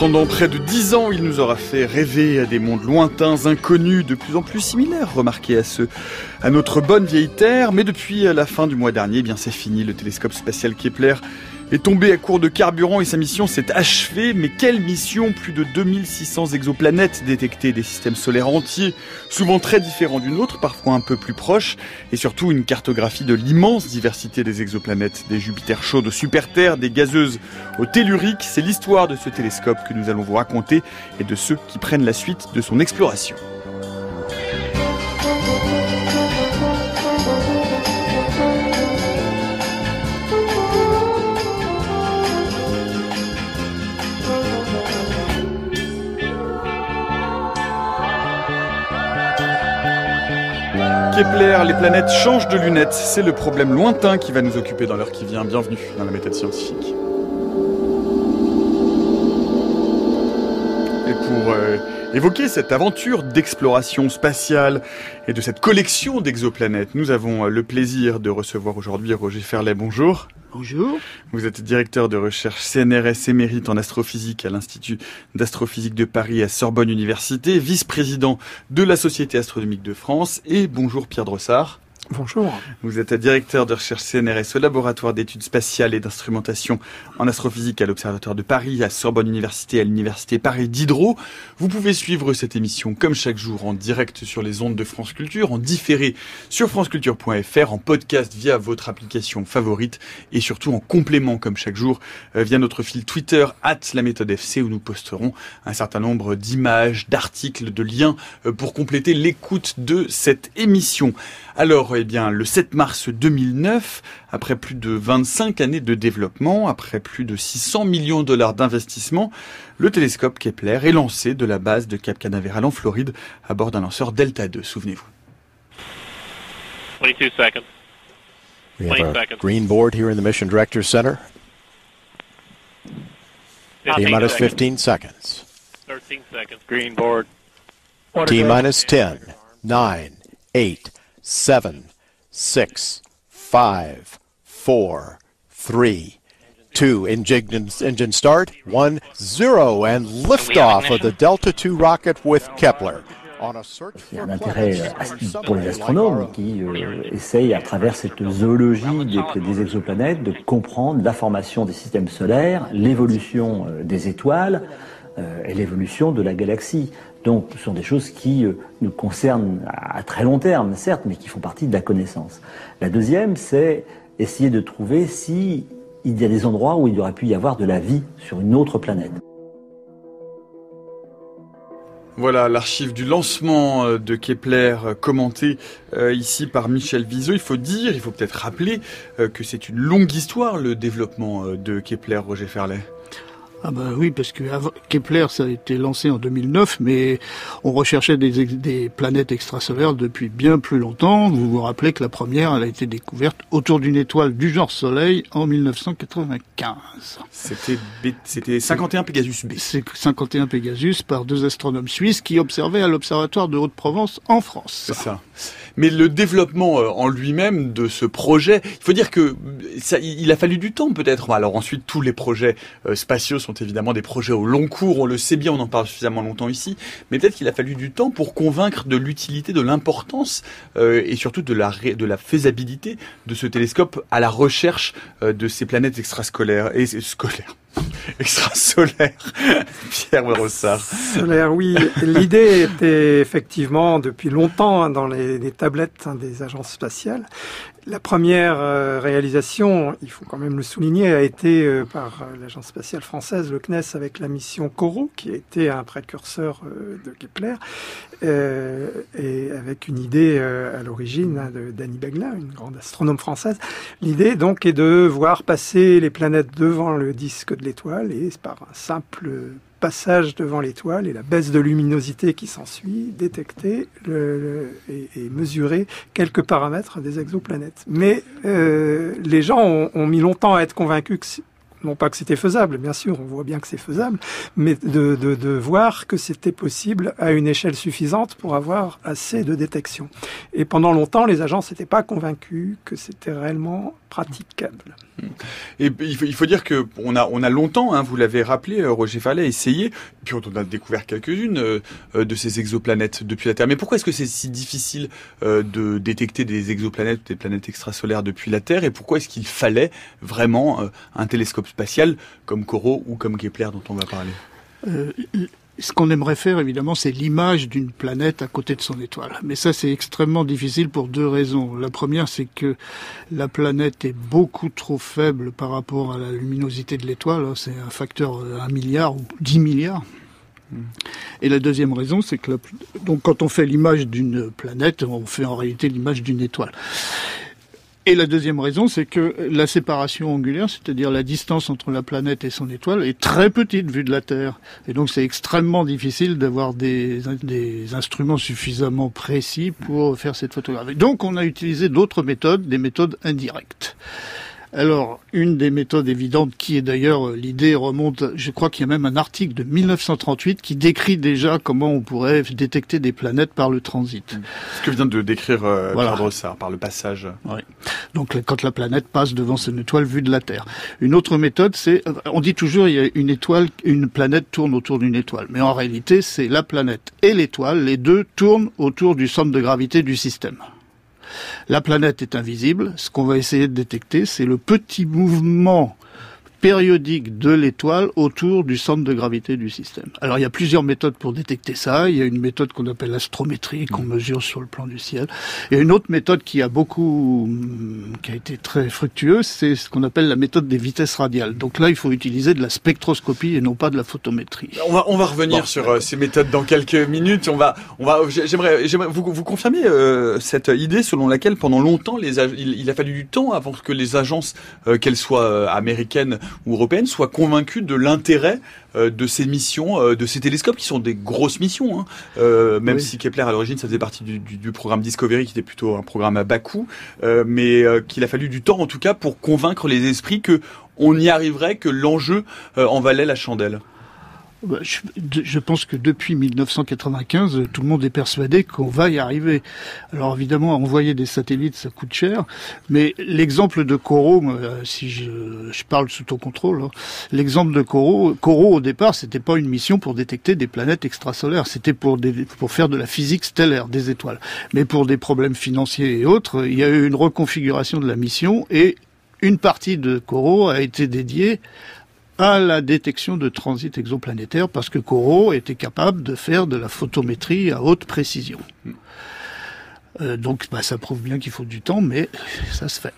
Pendant près de dix ans, il nous aura fait rêver à des mondes lointains, inconnus, de plus en plus similaires, remarqués à ceux à notre bonne vieille Terre. Mais depuis la fin du mois dernier, eh bien c'est fini. Le télescope spatial Kepler est tombé à court de carburant et sa mission s'est achevée. Mais quelle mission? Plus de 2600 exoplanètes détectées des systèmes solaires entiers, souvent très différents d'une autre, parfois un peu plus proches, et surtout une cartographie de l'immense diversité des exoplanètes, des Jupiters chauds de super-Terre, des gazeuses au tellurique. C'est l'histoire de ce télescope que nous allons vous raconter et de ceux qui prennent la suite de son exploration. Les planètes changent de lunettes. C'est le problème lointain qui va nous occuper dans l'heure qui vient. Bienvenue dans la méthode scientifique. Et pour euh, évoquer cette aventure d'exploration spatiale et de cette collection d'exoplanètes, nous avons euh, le plaisir de recevoir aujourd'hui Roger Ferlet. Bonjour. Bonjour. Vous êtes directeur de recherche CNRS émérite en astrophysique à l'Institut d'astrophysique de Paris à Sorbonne Université, vice-président de la Société astronomique de France et bonjour Pierre Drossard. Bonjour. Vous êtes directeur de recherche CNRS au laboratoire d'études spatiales et d'instrumentation en astrophysique à l'Observatoire de Paris, à Sorbonne Université, à l'Université Paris Diderot. Vous pouvez suivre cette émission comme chaque jour en direct sur les ondes de France Culture, en différé sur franceculture.fr, en podcast via votre application favorite et surtout en complément comme chaque jour euh, via notre fil Twitter at la méthode FC où nous posterons un certain nombre d'images, d'articles, de liens euh, pour compléter l'écoute de cette émission. Alors, eh bien, le 7 mars 2009, après plus de 25 années de développement, après plus de 600 millions de dollars d'investissement, le télescope Kepler est lancé de la base de Cap Canaveral en Floride à bord d'un lanceur Delta 2, souvenez-vous. 22 seconds. We have 20 our seconds. green board here in the Mission Director's Center. 15 T minus seconds. 15 seconds. 13 seconds. Green board. T minus 10, 9, 8, 7, 6, 5, 4, 3, 2. Engine, engine start. 1, 0. And liftoff of the Delta II rocket with Kepler. On a search Il y a for un intérêt euh, pour les astronomes qui euh, essayent, à travers cette zoologie des, des exoplanètes, de comprendre la formation des systèmes solaires, l'évolution euh, des étoiles euh, et l'évolution de la galaxie. Donc, ce sont des choses qui euh, nous concernent à, très long terme, certes, mais qui font partie de la connaissance. La deuxième, c'est essayer de trouver si il y a des endroits où il aurait pu y avoir de la vie sur une autre planète. Voilà l'archive du lancement euh, de Kepler euh, commenté euh, ici par Michel Viseau. Il faut dire, il faut peut-être rappeler que c'est une longue histoire le développement de Kepler, Roger Ferlet. Ah bah oui, parce que Kepler, ça a été lancé en 2009, mais on recherchait des, planètes extrasolaires depuis bien plus longtemps. Vous vous rappelez que la première, elle a été découverte autour d'une étoile du genre Soleil en 1995. C'était B- c'était 51 Pegasus B. C'est 51 Pegasus par deux astronomes suisses qui observaient à l'Observatoire de Haute-Provence en France. C'est ça. Mais le développement euh, en lui-même de ce projet, il faut dire que ça, il a fallu du temps peut-être. Alors ensuite, tous les projets euh, spatiaux sont évidemment des projets au long cours. On le sait bien, on en parle suffisamment longtemps ici. Mais peut-être qu'il a fallu du temps pour convaincre de l'utilité, de l'importance euh, et surtout de la de la faisabilité de ce télescope à la recherche euh, de ces planètes extrascolaires et scolaires. Extrasolaires. Pierre Rossard. Solaire, oui. L'idée était effectivement depuis longtemps hein, dans les, tablettes hein, des agences spatiales. La première euh, réalisation, il faut quand même le souligner, a été euh, par euh, l'agence spatiale française, le CNES, avec la mission Corot, qui a été un précurseur de Kepler, et avec une idée à l'origine hein, de d'Annie Begla, une grande astronome française. L'idée donc est de voir passer les planètes devant le disque de l'étoile et par un simple passage devant l'étoile et la baisse de luminosité qui s'ensuit, détecter et, mesurer quelques paramètres des exoplanètes. Mais euh, les gens ont, mis longtemps à être convaincus que, non pas que c'était faisable, bien sûr, on voit bien que c'est faisable, mais de, voir que c'était possible à une échelle suffisante pour avoir assez de détection. Et pendant longtemps, les agences n'étaient pas convaincus que c'était réellement praticable. Et il faut, il faut dire que on a, on a longtemps, hein, vous l'avez rappelé, euh, Roger Fallet, essayé, puis on a découvert quelques-unes euh, euh, de ces exoplanètes depuis la Terre. Mais pourquoi est-ce que c'est si difficile de détecter des exoplanètes, des planètes extrasolaires depuis la Terre Et pourquoi est-ce qu'il fallait vraiment un télescope spatial comme Corot ou comme Kepler dont on va parler? Ce qu'on aimerait faire, évidemment, c'est l'image d'une planète à côté de son étoile. Mais ça, c'est extrêmement difficile pour deux raisons. La première, c'est que la planète est beaucoup trop faible par rapport à la luminosité de l'étoile. C'est un facteur un milliard ou 10 milliards. Et la deuxième raison, c'est que la- donc quand on fait l'image d'une planète, on fait en réalité l'image d'une étoile. Et la deuxième raison, c'est que la séparation angulaire, c'est-à-dire la distance entre la planète et son étoile, est très petite vue de la Terre. Et donc c'est extrêmement difficile d'avoir des, instruments suffisamment précis pour faire cette photographie. Donc on a utilisé d'autres méthodes, des méthodes indirectes. Alors, une des méthodes évidentes, qui est d'ailleurs euh, l'idée remonte, je crois qu'il y a même un article de 1938 qui décrit déjà comment on pourrait détecter des planètes par le transit. Ce que vient de décrire euh, Voilà. Pierre par le passage. Donc la- quand la planète passe devant son étoile vue de la Terre. Une autre méthode, c'est, euh, on dit toujours il y a une étoile, une planète tourne autour d'une étoile, mais en réalité c'est la planète et l'étoile, les deux tournent autour du centre de gravité du système. La planète est invisible. Ce qu'on va essayer de détecter, c'est le petit mouvement périodique de l'étoile autour du centre de gravité du système. Alors il y a plusieurs méthodes pour détecter ça. Il y a une méthode qu'on appelle l'astrométrie, qu'on mesure sur le plan du ciel. Il y a une autre méthode qui a beaucoup, hum, qui a été très fructueuse, c'est ce qu'on appelle la méthode des vitesses radiales. Donc là, il faut utiliser de la spectroscopie et non pas de la photométrie. On va, on va revenir Bon, sur euh, ces méthodes dans quelques minutes. On va, on va, j'ai- j'aimerais, j'aimerais vous, vous confirmer euh, cette idée selon laquelle pendant longtemps, les, il, il a fallu du temps avant que les agences, euh, qu'elles soient euh, américaines ou européennes, soient convaincues de l'intérêt euh, de ces missions, euh, de ces télescopes qui sont des grosses missions. Hein. Euh, même Oui. si Kepler à l'origine, ça faisait partie du, du, du programme Discovery, qui était plutôt un programme à bas coût, euh, mais euh, qu'il a fallu du temps en tout cas pour convaincre les esprits que on y arriverait, que l'enjeu en valait la chandelle. Bah, Je, pense que depuis 1995, euh, tout le monde est persuadé qu'on va y arriver. Alors évidemment, envoyer des satellites, ça coûte cher, mais l'exemple de Corot, moi, euh, si je, parle sous ton contrôle, hein, l'exemple de Corot, Corot au départ, c'était pas une mission pour détecter des planètes extrasolaires, c'était pour, pour faire de la physique stellaire des étoiles. Mais pour des problèmes financiers et autres, il y a eu une reconfiguration de la mission et une partie de Corot a été dédiée à la détection de transit exoplanétaire parce que Corot était capable de faire de la photométrie à haute précision. Euh, donc bah, ça prouve bien qu'il faut du temps, mais ça se fait.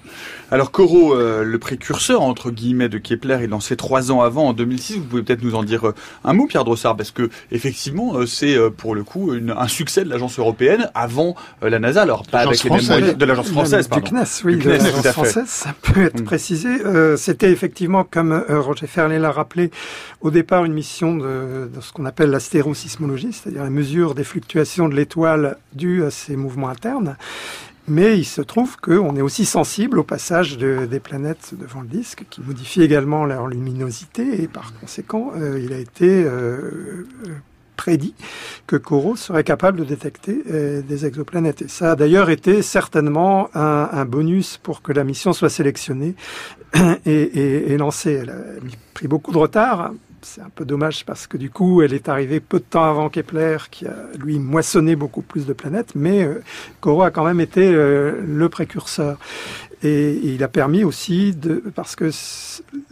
Alors Corot, euh, le précurseur entre guillemets de Kepler, est lancé trois ans avant, en 2006. Vous pouvez peut-être nous en dire euh, un mot, Pierre Drossard, parce que effectivement, euh, c'est pour le coup une- un succès de l'agence européenne avant la NASA. Alors pas avec les mêmes moyens de l'agence française, Du pardon. CNES, oui, Du de CNES, l'agence tout à fait. française, ça peut être Mm. précisé. Euh, C'était effectivement, comme euh, Roger Ferlet l'a rappelé, au départ une mission de, de ce qu'on appelle l'astérosismologie, c'est-à-dire la mesure des fluctuations de l'étoile dues à ses mouvements internes. Mais il se trouve qu'on est aussi sensible au passage de- des planètes devant le disque, qui modifie également leur luminosité, et par conséquent, euh, il a été euh, euh, prédit que Corot serait capable de détecter des exoplanètes. Et ça a d'ailleurs été certainement un, bonus pour que la mission soit sélectionnée et, lancée. Elle a pris beaucoup de retard. C'est un peu dommage parce que du coup, elle est arrivée peu de temps avant Kepler, qui a lui moissonné beaucoup plus de planètes, mais euh, Corot a quand même été euh, le précurseur. Et il a permis aussi de, parce que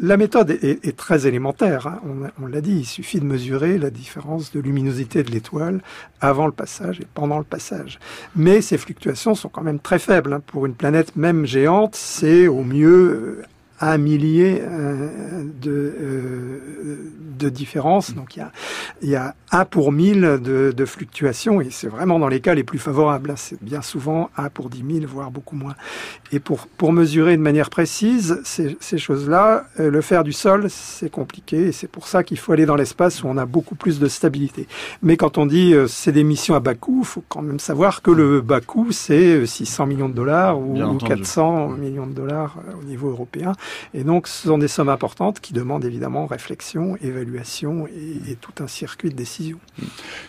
la méthode est, très élémentaire. hein. On l'a dit, il suffit de mesurer la différence de luminosité de l'étoile avant le passage et pendant le passage. Mais ces fluctuations sont quand même très faibles. hein. Pour une planète même géante, c'est au mieux euh, un millier euh, de, euh, de différence. Donc il y a, il y a un pour mille de, de fluctuations et c'est vraiment dans les cas les plus favorables. hein. C'est bien souvent un pour dix mille, voire beaucoup moins. Et pour, pour mesurer de manière précise ces, ces choses-là, euh, le faire du sol, c'est compliqué et c'est pour ça qu'il faut aller dans l'espace où on a beaucoup plus de stabilité. Mais quand on dit euh, c'est des missions à bas coût, il faut quand même savoir que le bas coût, c'est euh, 600 millions de dollars ou, Bien ou entendu. 400 millions de dollars euh, au niveau européen. Et donc, ce sont des sommes importantes qui demandent évidemment réflexion, évaluation et, et tout un circuit de décision.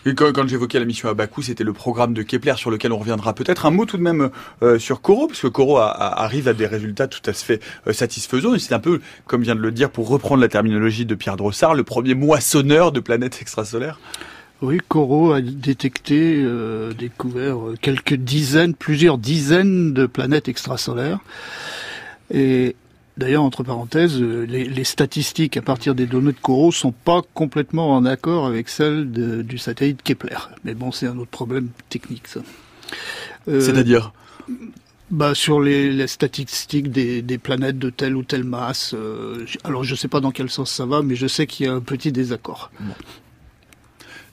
Et quand, quand j'évoquais la mission Abakou, c'était le programme de Kepler sur lequel on reviendra peut-être. Un mot tout de même euh, sur Coro, parce que Coro a- a- arrive à des résultats tout à fait euh, satisfaisants. Et c'est un peu, comme vient de le dire, pour reprendre la terminologie de Pierre Drossard, le premier moissonneur de planètes extrasolaires. Oui, Corot a détecté, euh, découvert quelques dizaines, plusieurs dizaines de planètes extrasolaires. Et d'ailleurs, entre parenthèses, euh, les, les statistiques à partir des données de Corot sont pas complètement en accord avec celles de- du satellite Kepler. Mais bon, c'est un autre problème technique, ça. Euh, C'est-à-dire bah, sur les, les statistiques des, des planètes de telle ou telle masse. euh, alors, je sais pas dans quel sens ça va, mais je sais qu'il y a un petit désaccord.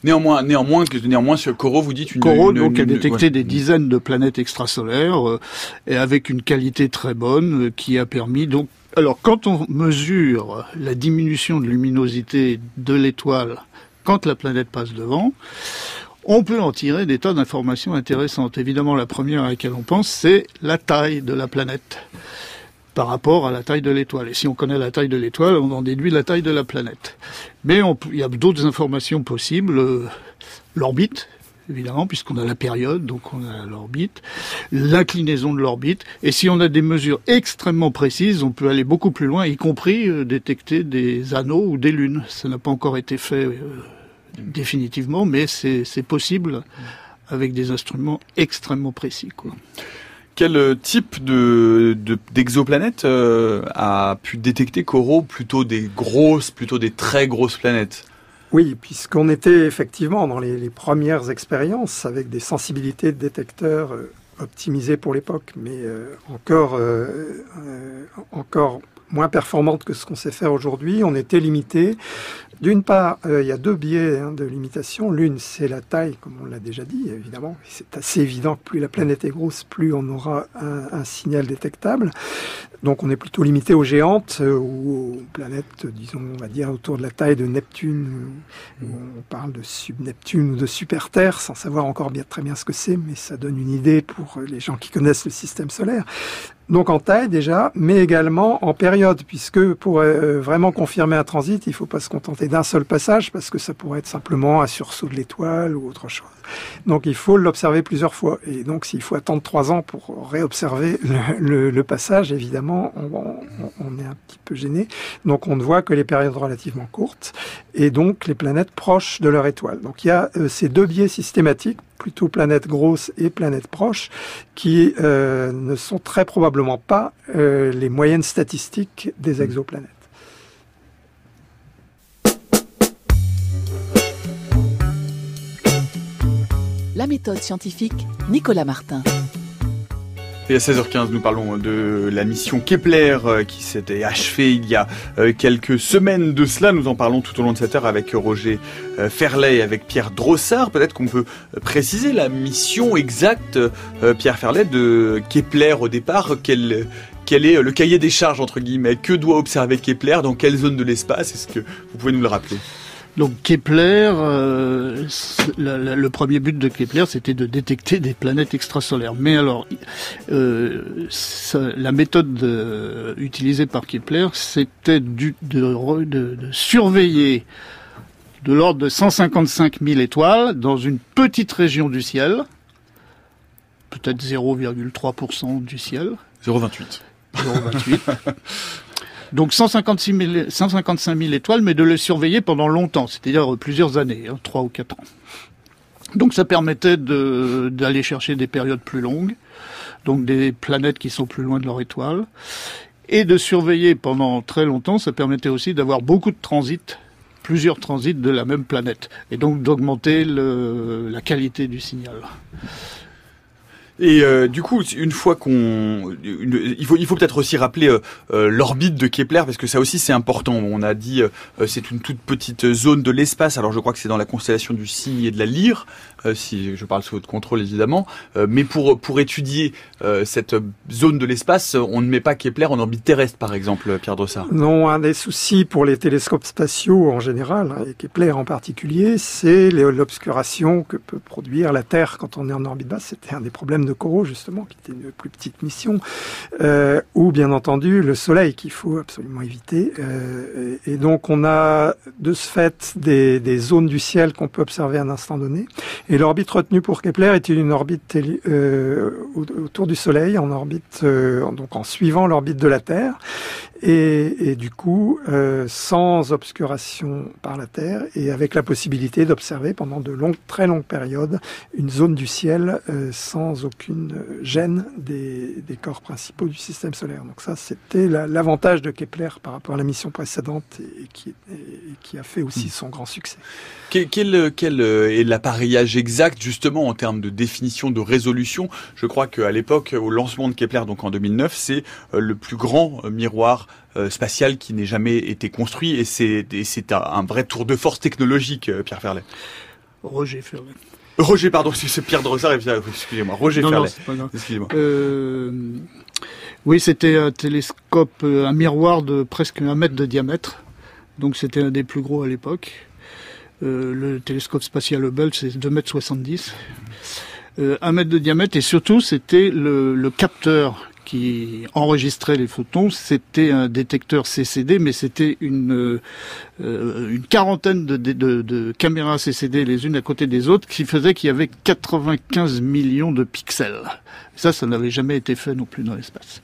Néanmoins, néanmoins, néanmoins, sur Coro, vous dites une. Corot une- donc a détecté ouais. des dizaines de planètes extrasolaires euh, et avec une qualité très bonne euh, qui a permis donc alors quand on mesure la diminution de luminosité de l'étoile quand la planète passe devant, on peut en tirer des tas d'informations intéressantes. Évidemment, la première à laquelle on pense, c'est la taille de la planète par rapport à la taille de l'étoile. Et si on connaît la taille de l'étoile, on en déduit la taille de la planète. Mais il y a d'autres informations possibles. L'orbite, évidemment, puisqu'on a la période, donc on a l'orbite, l'inclinaison de l'orbite. Et si on a des mesures extrêmement précises, on peut aller beaucoup plus loin, y compris euh, détecter des anneaux ou des lunes. Ça n'a pas encore été fait euh, définitivement, mais c'est possible avec des instruments extrêmement précis. Quel euh, type de de- d'exoplanète euh, a pu détecter Coro Plutôt des grosses, plutôt des très grosses planètes? Oui, puisqu'on était effectivement dans les, premières expériences avec des sensibilités de détecteurs euh, optimisées pour l'époque, mais encore moins performantes que ce qu'on sait faire aujourd'hui. On était limité. D'une part, euh, il y a deux biais hein, de limitation. L'une, c'est la taille, comme on l'a déjà dit, évidemment. C'est assez évident que plus la planète est grosse, plus on aura un, un signal détectable. Donc on est plutôt limité aux géantes euh, ou aux planètes, disons, on va dire autour de la taille de Neptune, où on parle de sub-Neptune ou de super-Terre, sans savoir encore très bien ce que c'est, mais ça donne une idée pour les gens qui connaissent le système solaire. Donc en taille déjà, mais également en période, puisque pour euh, vraiment confirmer un transit, il ne faut pas se contenter d'un seul passage, parce que ça pourrait être simplement un sursaut de l'étoile ou autre chose. Donc il faut l'observer plusieurs fois. Et donc s'il faut attendre trois ans pour réobserver le passage, évidemment, on, on- on est un petit peu gêné. Donc on ne voit que les périodes relativement courtes, et donc les planètes proches de leur étoile. Donc il y a euh, ces deux biais systématiques, plutôt planètes grosses et planètes proches, qui euh, ne sont très probablement pas euh, les moyennes statistiques des exoplanètes. La méthode scientifique, Nicolas Martin. Et à 16h15, nous parlons de la mission Kepler euh, qui s'était achevée il y a euh, quelques semaines de cela. Nous en parlons tout au long de cette heure avec Roger euh, Ferlet et avec Pierre Drossard. Peut-être qu'on peut préciser la mission exacte, Pierre Ferlet, de Kepler au départ. Quel, quel est le cahier des charges, entre guillemets? Que doit observer Kepler? Dans quelle zone de l'espace? Est-ce que vous pouvez nous le rappeler? Donc Kepler, euh, c'est- la- la- le premier but de Kepler, c'était de détecter des planètes extrasolaires. Mais alors, euh, ça- la méthode euh, utilisée par Kepler, c'était de- de surveiller de l'ordre de 155 000 étoiles dans une petite région du ciel, peut-être 0,3% du ciel, 028. 0,28. Donc 156 000 155 000 étoiles, mais de les surveiller pendant longtemps, c'est-à-dire plusieurs années, hein, 3 ou 4 ans. Donc ça permettait d'aller chercher des périodes plus longues, donc des planètes qui sont plus loin de leur étoile, et de surveiller pendant très longtemps, ça permettait aussi d'avoir beaucoup de transits, plusieurs transits de la même planète, et donc d'augmenter la qualité du signal. Et euh, du coup, une fois qu'on, il faut, il faut peut-être aussi rappeler euh, euh, l'orbite de Kepler parce que ça aussi c'est important. On a dit, euh, c'est une toute petite zone de l'espace. Alors je crois que c'est dans la constellation du Cygne et de la Lyre. Euh, si je parle sous votre contrôle évidemment, euh, mais pour pour étudier euh, cette zone de l'espace, on ne met pas Kepler en orbite terrestre, par exemple, Pierre Drossard. Non, un des soucis pour les télescopes spatiaux en général, hein, et Kepler en particulier, c'est l'obscuration que peut produire la Terre quand on est en orbite basse. C'était un des problèmes de Corot, justement, qui était une plus petite mission, ou bien entendu le Soleil qu'il faut absolument éviter. Et donc on a de ce fait des, des zones du ciel qu'on peut observer à un instant donné. Et l'orbite retenue pour Kepler était une orbite euh, au- autour du Soleil, en orbite, euh, donc en suivant l'orbite de la Terre, et, et du coup euh, sans obscuration par la Terre, et avec la possibilité d'observer pendant de longues, très longues périodes une zone du ciel euh, sans aucune gêne des, des corps principaux du système solaire. Donc ça, c'était la- l'avantage de Kepler par rapport à la mission précédente et, qui, et qui a fait aussi son grand succès. Quel, quel, quel, euh, est l'appareillage exact justement en termes de définition, de résolution? Je crois qu'à l'époque, au lancement de Kepler, donc en 2009, c'est euh, le plus grand euh, miroir euh, spatial qui n'ait jamais été construit et c'est un, vrai tour de force technologique, euh, Pierre Ferlet. Roger Ferlet. Roger, pardon, c'est c'est Pierre Pierre, excusez-moi, Roger Non, Ferlet. Excusez-moi. Euh, oui, c'était un télescope, un miroir de presque un mètre de diamètre. Donc c'était un des plus gros à l'époque. Euh, le télescope spatial Hubble, c'est 2 mètres 70. Euh, un mètre de diamètre et surtout c'était le, le capteur qui enregistrait les photons. C'était un détecteur CCD, mais c'était une, euh, quarantaine de, caméras CCD les unes à côté des autres qui faisait qu'il y avait 95 millions de pixels. Ça, ça n'avait jamais été fait non plus dans l'espace.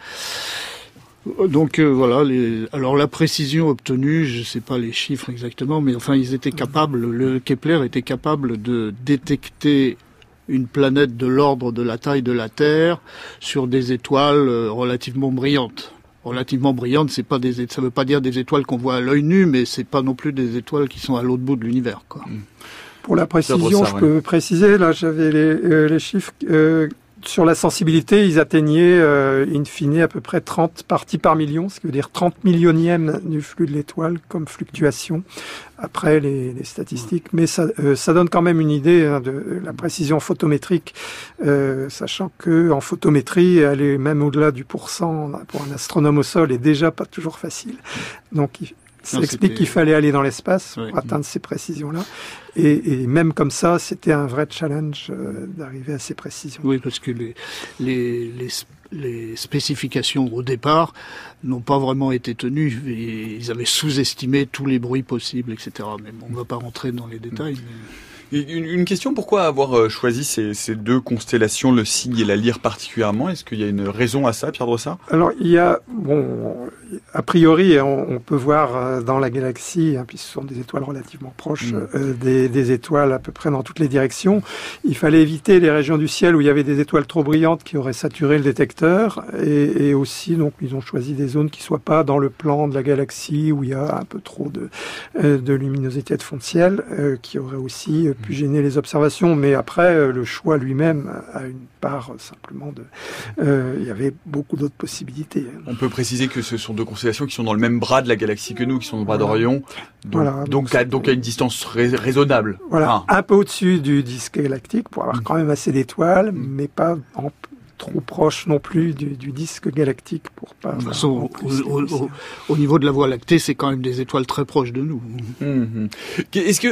Donc euh, voilà, alors la précision obtenue, je sais pas les chiffres exactement, mais enfin ils étaient capables, le Kepler était capable de détecter une planète de l'ordre de la taille de la Terre sur des étoiles euh, relativement brillantes. Relativement brillantes, c'est pas des, ça veut pas dire des étoiles qu'on voit à l'œil nu, mais c'est pas non plus des étoiles qui sont à l'autre bout de l'univers, quoi. Pour la précision, je ouais. peux préciser, là j'avais les, euh, les chiffres. euh, sur la sensibilité, ils atteignaient euh, in fine à peu près 30 parties par million, ce qui veut dire 30 millionièmes du flux de l'étoile comme fluctuation, après les, les statistiques. Mais ça, euh, ça donne quand même une idée hein, de la précision photométrique, euh, sachant que en photométrie, est même au-delà du pourcent pour un astronome au sol, est déjà pas toujours facile. Donc ça Non, explique qu'il fallait aller dans l'espace Ouais. pour atteindre ces précisions-là. Et, et même comme ça, c'était un vrai challenge euh, d'arriver à ces précisions. Oui, parce que les, les, les, les spécifications au départ n'ont pas vraiment été tenues. Et ils avaient sous-estimé tous les bruits possibles, etc. Mais bon, on ne va pas rentrer dans les détails. mais- Et Une, une question, pourquoi avoir euh, choisi ces, ces deux constellations, le Cygne et la Lyre particulièrement? Est-ce qu'il y a une raison à ça, Pierre Drossard? Alors, il y a, bon, a priori, on, on peut voir euh, dans la galaxie, hein, puis ce sont des étoiles relativement proches, Mm. euh, des, des étoiles à peu près dans toutes les directions. Il fallait éviter les régions du ciel où il y avait des étoiles trop brillantes qui auraient saturé le détecteur. Et, et aussi, donc, ils ont choisi des zones qui soient pas dans le plan de la galaxie où il y a un peu trop de, de luminosité de fond de ciel, euh, qui aurait aussi pu gêner les observations. Mais après, euh, le choix lui-même a une part simplement de. euh, il y avait beaucoup d'autres possibilités. On peut préciser que ce sont deux constellations qui sont dans le même bras de la galaxie que nous, qui sont dans le bras Voilà. d'Orion, donc, Voilà, donc, donc à, c'est- donc à une distance rais- raisonnable. Voilà, un peu au-dessus du disque galactique pour avoir quand même assez d'étoiles, Mm. mais pas en- trop proche non plus du, du disque galactique pour pas. De toute façon, au, plus au- les au- au niveau de la Voie lactée, c'est quand même des étoiles très proches de nous. Mhm. Est-ce que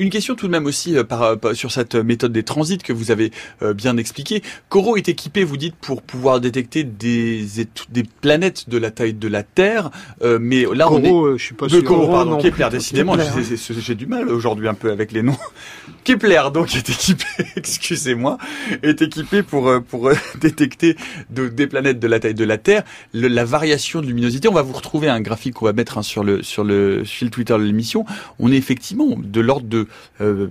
une question tout de même aussi euh, par, par- sur cette méthode des transits que vous avez euh, bien expliqué. Coro est équipé, vous dites, pour pouvoir détecter des planètes de la taille de la Terre, euh, mais là on est Corot, euh, je suis pas de sûr. Corot, Corot, pardon, non, Kepler, décidément, j'ai du mal aujourd'hui un peu avec les noms. Kepler, donc, est équipé, excusez-moi, est équipé pour euh, pour euh, détecter de- des planètes de la taille de la Terre, le- la variation de luminosité. On va vous retrouver un graphique qu'on va mettre hein, sur le sur le fil Twitter de l'émission. On est effectivement de l'ordre de euh,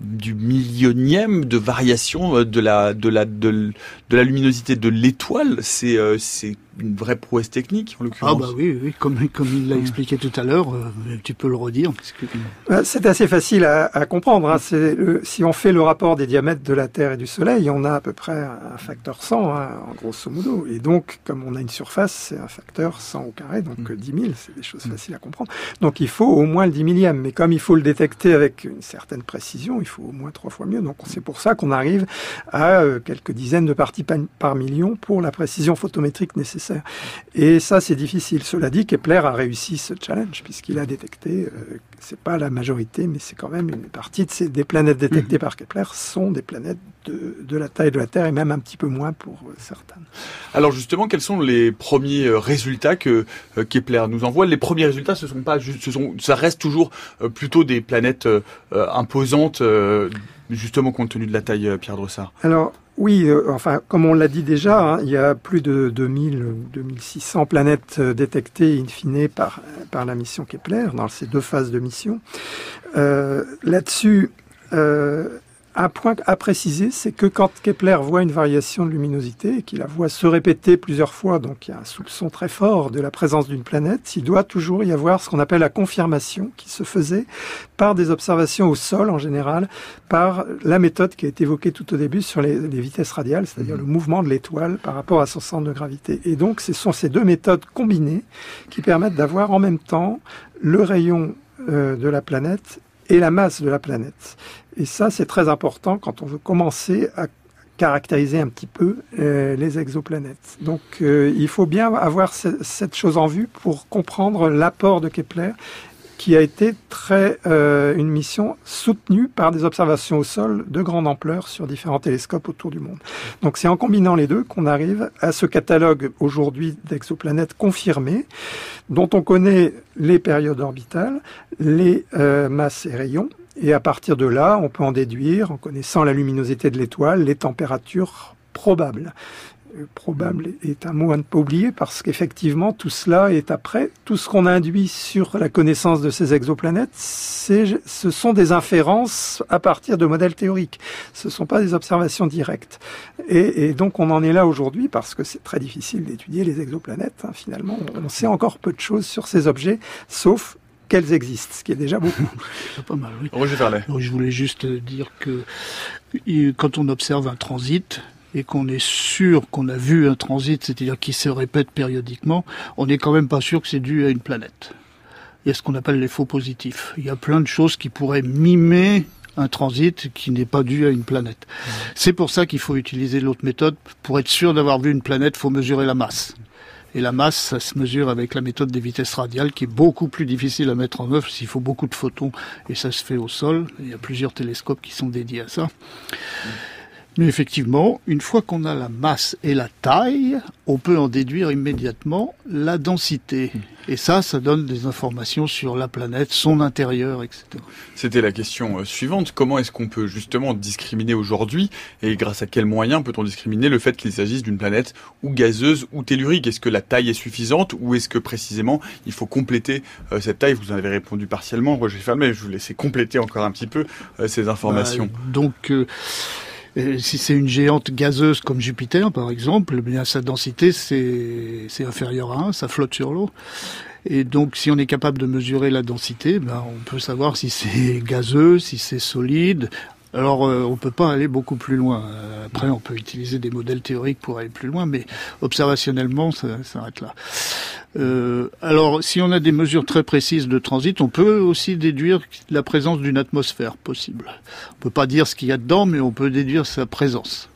du millionième de variation euh, de la de la de, de la luminosité de l'étoile. C'est euh, c'est une vraie prouesse technique en Ah l'occurrence. bah oui, oui, comme, comme il l'a expliqué tout à l'heure, euh, tu peux le redire. Que... Euh, C'est assez facile à, à comprendre. Hein. C'est le- si on fait le rapport des diamètres de la Terre et du Soleil, on a à peu près un facteur 100, hein, en grosso modo. Et donc, comme on a une surface, c'est un facteur 100 au carré, donc Mm. euh, 10 000, c'est des choses faciles à comprendre. Donc, il faut au moins le 10 millième. Mais comme il faut le détecter avec une certaine précision, il faut au moins trois fois mieux. Donc, c'est pour ça qu'on arrive à euh, quelques dizaines de parties pa- par million pour la précision photométrique nécessaire. Et ça, c'est difficile. Cela dit, Kepler a réussi ce challenge puisqu'il a détecté, euh, c'est pas la majorité, mais c'est quand même une partie de ces, des planètes détectées par Kepler sont des planètes de, de la taille de la Terre et même un petit peu moins pour euh, certaines. Alors justement, quels sont les premiers euh, résultats que euh, Kepler nous envoie? Les premiers résultats, ce sont pas ce sont, ça reste toujours plutôt des planètes imposantes, justement compte tenu de la taille, euh, Pierre Drossard. Alors, oui, euh, enfin, comme on l'a dit déjà, hein, il y a plus de 2000 ou 2600 planètes euh, détectées in fine par, la mission Kepler, dans ces deux phases de mission. Là-dessus, un point à préciser, c'est que quand Kepler voit une variation de luminosité et qu'il la voit se répéter plusieurs fois, donc il y a un soupçon très fort de la présence d'une planète, il doit toujours y avoir ce qu'on appelle la confirmation qui se faisait par des observations au sol en général, par la méthode qui a été évoquée tout au début sur les, les vitesses radiales, c'est-à-dire le mouvement de l'étoile par rapport à son centre de gravité. Et donc ce sont ces deux méthodes combinées qui permettent d'avoir en même temps le rayon euh, de la planète et la masse de la planète. Et ça, c'est très important quand on veut commencer à caractériser un petit peu euh, les exoplanètes. Donc euh, il faut bien avoir ce- cette chose en vue pour comprendre l'apport de Kepler qui a été très euh, une mission soutenue par des observations au sol de grande ampleur sur différents télescopes autour du monde. Donc c'est en combinant les deux qu'on arrive à ce catalogue aujourd'hui d'exoplanètes confirmées dont on connaît les périodes orbitales, les masses et rayons et à partir de là, on peut en déduire, en connaissant la luminosité de l'étoile, les températures probables. Euh, Probable est un mot à ne pas oublier parce qu'effectivement, tout cela est après. Tout ce qu'on induit sur la connaissance de ces exoplanètes, ce sont des inférences à partir de modèles théoriques. Ce ne sont pas des observations directes. Et, et donc, on en est là aujourd'hui parce que c'est très difficile d'étudier les exoplanètes. hein, finalement, on sait encore peu de choses sur ces objets, sauf qu'elles existent, ce qui est déjà beaucoup. C'est pas mal, oui. Roger Verlet. Alors, je voulais juste dire que il- quand on observe un transit et qu'on est sûr qu'on a vu un transit, c'est-à-dire qu'il se répète périodiquement, on n'est quand même pas sûr que c'est dû à une planète. Il y a ce qu'on appelle les faux positifs. Il y a plein de choses qui pourraient mimer un transit qui n'est pas dû à une planète. C'est pour ça qu'il faut utiliser l'autre méthode. Pour être sûr d'avoir vu une planète, faut mesurer la masse. Et la masse, ça se mesure avec la méthode des vitesses radiales, qui est beaucoup plus difficile à mettre en œuvre s'il faut beaucoup de photons, et ça se fait au sol. Il y a plusieurs télescopes qui sont dédiés à ça. Mais effectivement, une fois qu'on a la masse et la taille, on peut en déduire immédiatement la densité. Et ça, ça donne des informations sur la planète, son intérieur, etc. C'était la question euh, suivante. Comment est-ce qu'on peut justement discriminer aujourd'hui et grâce à quels moyens peut-on discriminer le fait qu'il s'agisse d'une planète ou gazeuse ou tellurique? Est-ce que la taille est suffisante ou est-ce que précisément il faut compléter euh, cette taille? Vous en avez répondu partiellement, Roger Fermé. Je vous laisser compléter encore un petit peu euh, ces informations. Bah, donc, euh, euh, si c'est une géante gazeuse comme Jupiter, par exemple, eh bien sa densité c'est inférieur à 1, ça flotte sur l'eau. Et donc, si on est capable de mesurer la densité, ben, on peut savoir si c'est gazeux, si c'est solide. Alors, euh, on peut pas aller beaucoup plus loin. Euh, Après, on peut utiliser des modèles théoriques pour aller plus loin, mais observationnellement, ça s'arrête là. Euh, alors, si on a des mesures très précises de transit, on peut aussi déduire la présence d'une atmosphère possible. On peut pas dire ce qu'il y a dedans, mais on peut déduire sa présence.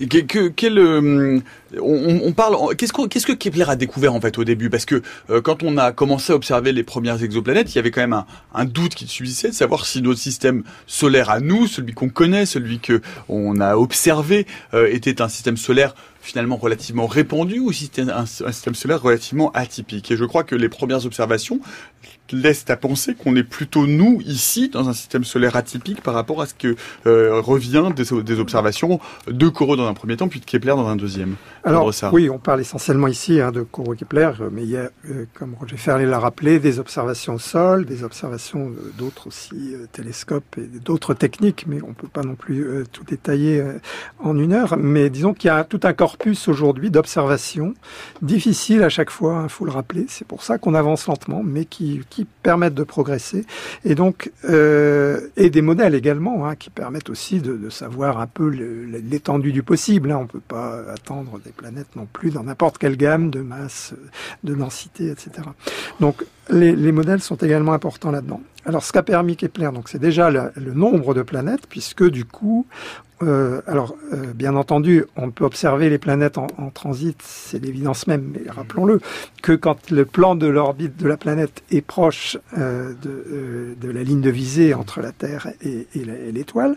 Euh, on, parle. Qu'est-ce, que Kepler a découvert en fait au début? Parce que euh, quand on a commencé à observer les premières exoplanètes, il y avait quand même un, doute qui subsistait de savoir si notre système solaire à nous, celui qu'on connaît, celui que on a observé, euh, était un système solaire finalement relativement répandu ou si c'était un système solaire relativement atypique. Et je crois que les premières observations laissent à penser qu'on est plutôt nous ici dans un système solaire atypique par rapport à ce que euh, revient des, des observations de Corot dans un premier temps puis de Kepler dans un deuxième. Alors, oui, on parle essentiellement ici hein, de Corot-Kepler, euh, mais il y a, euh, comme Roger Ferlet l'a rappelé, des observations au sol, des observations euh, d'autres aussi euh, télescopes et d'autres techniques, mais on peut pas non plus tout détailler en une heure. Mais disons qu'il y a tout un corpus aujourd'hui d'observation, difficile à chaque fois, il faut le rappeler. C'est pour ça qu'on avance lentement, mais qui, qui permettent de progresser. Et donc, euh, et des modèles également, hein, qui permettent aussi de, savoir un peu l'étendue du possible. Hein. On peut pas attendre des planètes non plus dans n'importe quelle gamme de masse, de densité, etc. Donc, les, les modèles sont également importants là-dedans. Alors, ce qu'a permis Kepler, donc c'est déjà le, le nombre de planètes, puisque du coup, euh, alors, euh, bien entendu, on peut observer les planètes en, en transit, c'est l'évidence même, mais rappelons-le, que quand le plan de l'orbite de la planète est proche euh, de, euh, de la ligne de visée entre la Terre et, l'étoile,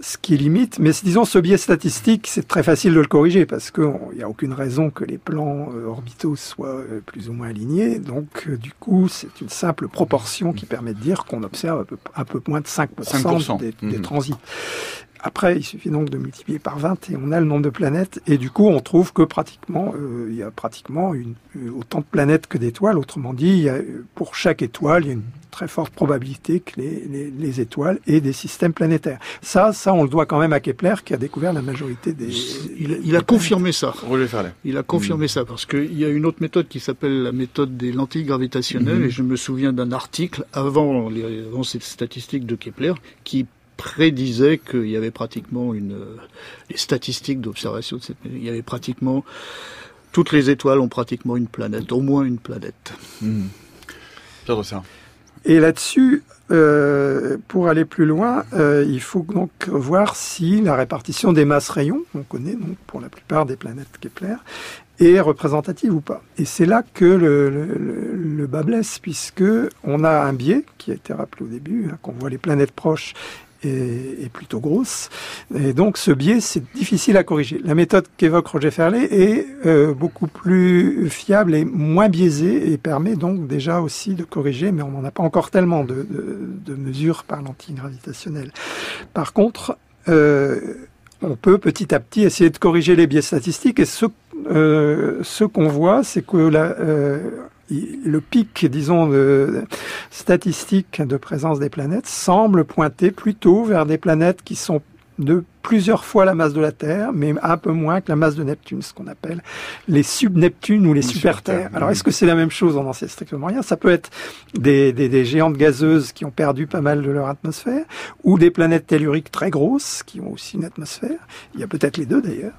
ce qui limite, mais disons ce biais statistique, c'est très facile de le corriger parce qu'il n'y a aucune raison que les plans orbitaux soient plus ou moins alignés. Donc, du coup, c'est une simple proportion qui permet de dire qu'on observe un peu, un peu moins de 5%, 5%. Des, des Mhm. transits. Après, il suffit donc de multiplier par 20 et on a le nombre de planètes. Et du coup, on trouve que pratiquement, euh, il y a pratiquement une, euh, autant de planètes que d'étoiles. Autrement dit, il y a, euh, pour chaque étoile, il y a une très forte probabilité que les, les, les étoiles aient des systèmes planétaires. Ça, ça, on le doit quand même à Kepler qui a découvert la majorité des. Il, a- il a confirmé ça. Roger. Il a confirmé ça parce qu'il y a une autre méthode qui s'appelle la méthode des lentilles gravitationnelles Mhm. et je me souviens d'un article avant, les, avant ces statistiques de Kepler qui prédisait qu'il y avait pratiquement une les statistiques d'observation de cette il y avait pratiquement toutes les étoiles ont pratiquement une planète, au moins une planète. Pierre Drossard. Et là-dessus, euh, pour aller plus loin, euh, il faut donc voir si la répartition des masses rayons, on connaît donc pour la plupart des planètes Kepler, est représentative ou pas. Et c'est là que le, le, le- le bas blesse, puisque on a un biais qui a été rappelé au début, hein, qu'on voit les planètes proches est, plutôt grosse. Et donc ce biais, c'est difficile à corriger. La méthode qu'évoque Roger Ferlet est euh, beaucoup plus fiable et moins biaisée et permet donc déjà aussi de corriger, mais on n'en a pas encore tellement de, de, mesures par lentille gravitationnelle. Par contre, euh, on peut petit à petit essayer de corriger les biais statistiques et ce, euh, ce qu'on voit, c'est que la, le pic, disons, de, statistique de présence des planètes semble pointer plutôt vers des planètes qui sont de plusieurs fois la masse de la Terre, mais un peu moins que la masse de Neptune, ce qu'on appelle les sub-Neptunes ou les Les super-Terres. Alors, est-ce que c'est la même chose On n'en sait strictement rien. Ça peut être des, des, des géantes gazeuses qui ont perdu pas mal de leur atmosphère, ou des planètes telluriques très grosses qui ont aussi une atmosphère. Il y a peut-être les deux d'ailleurs.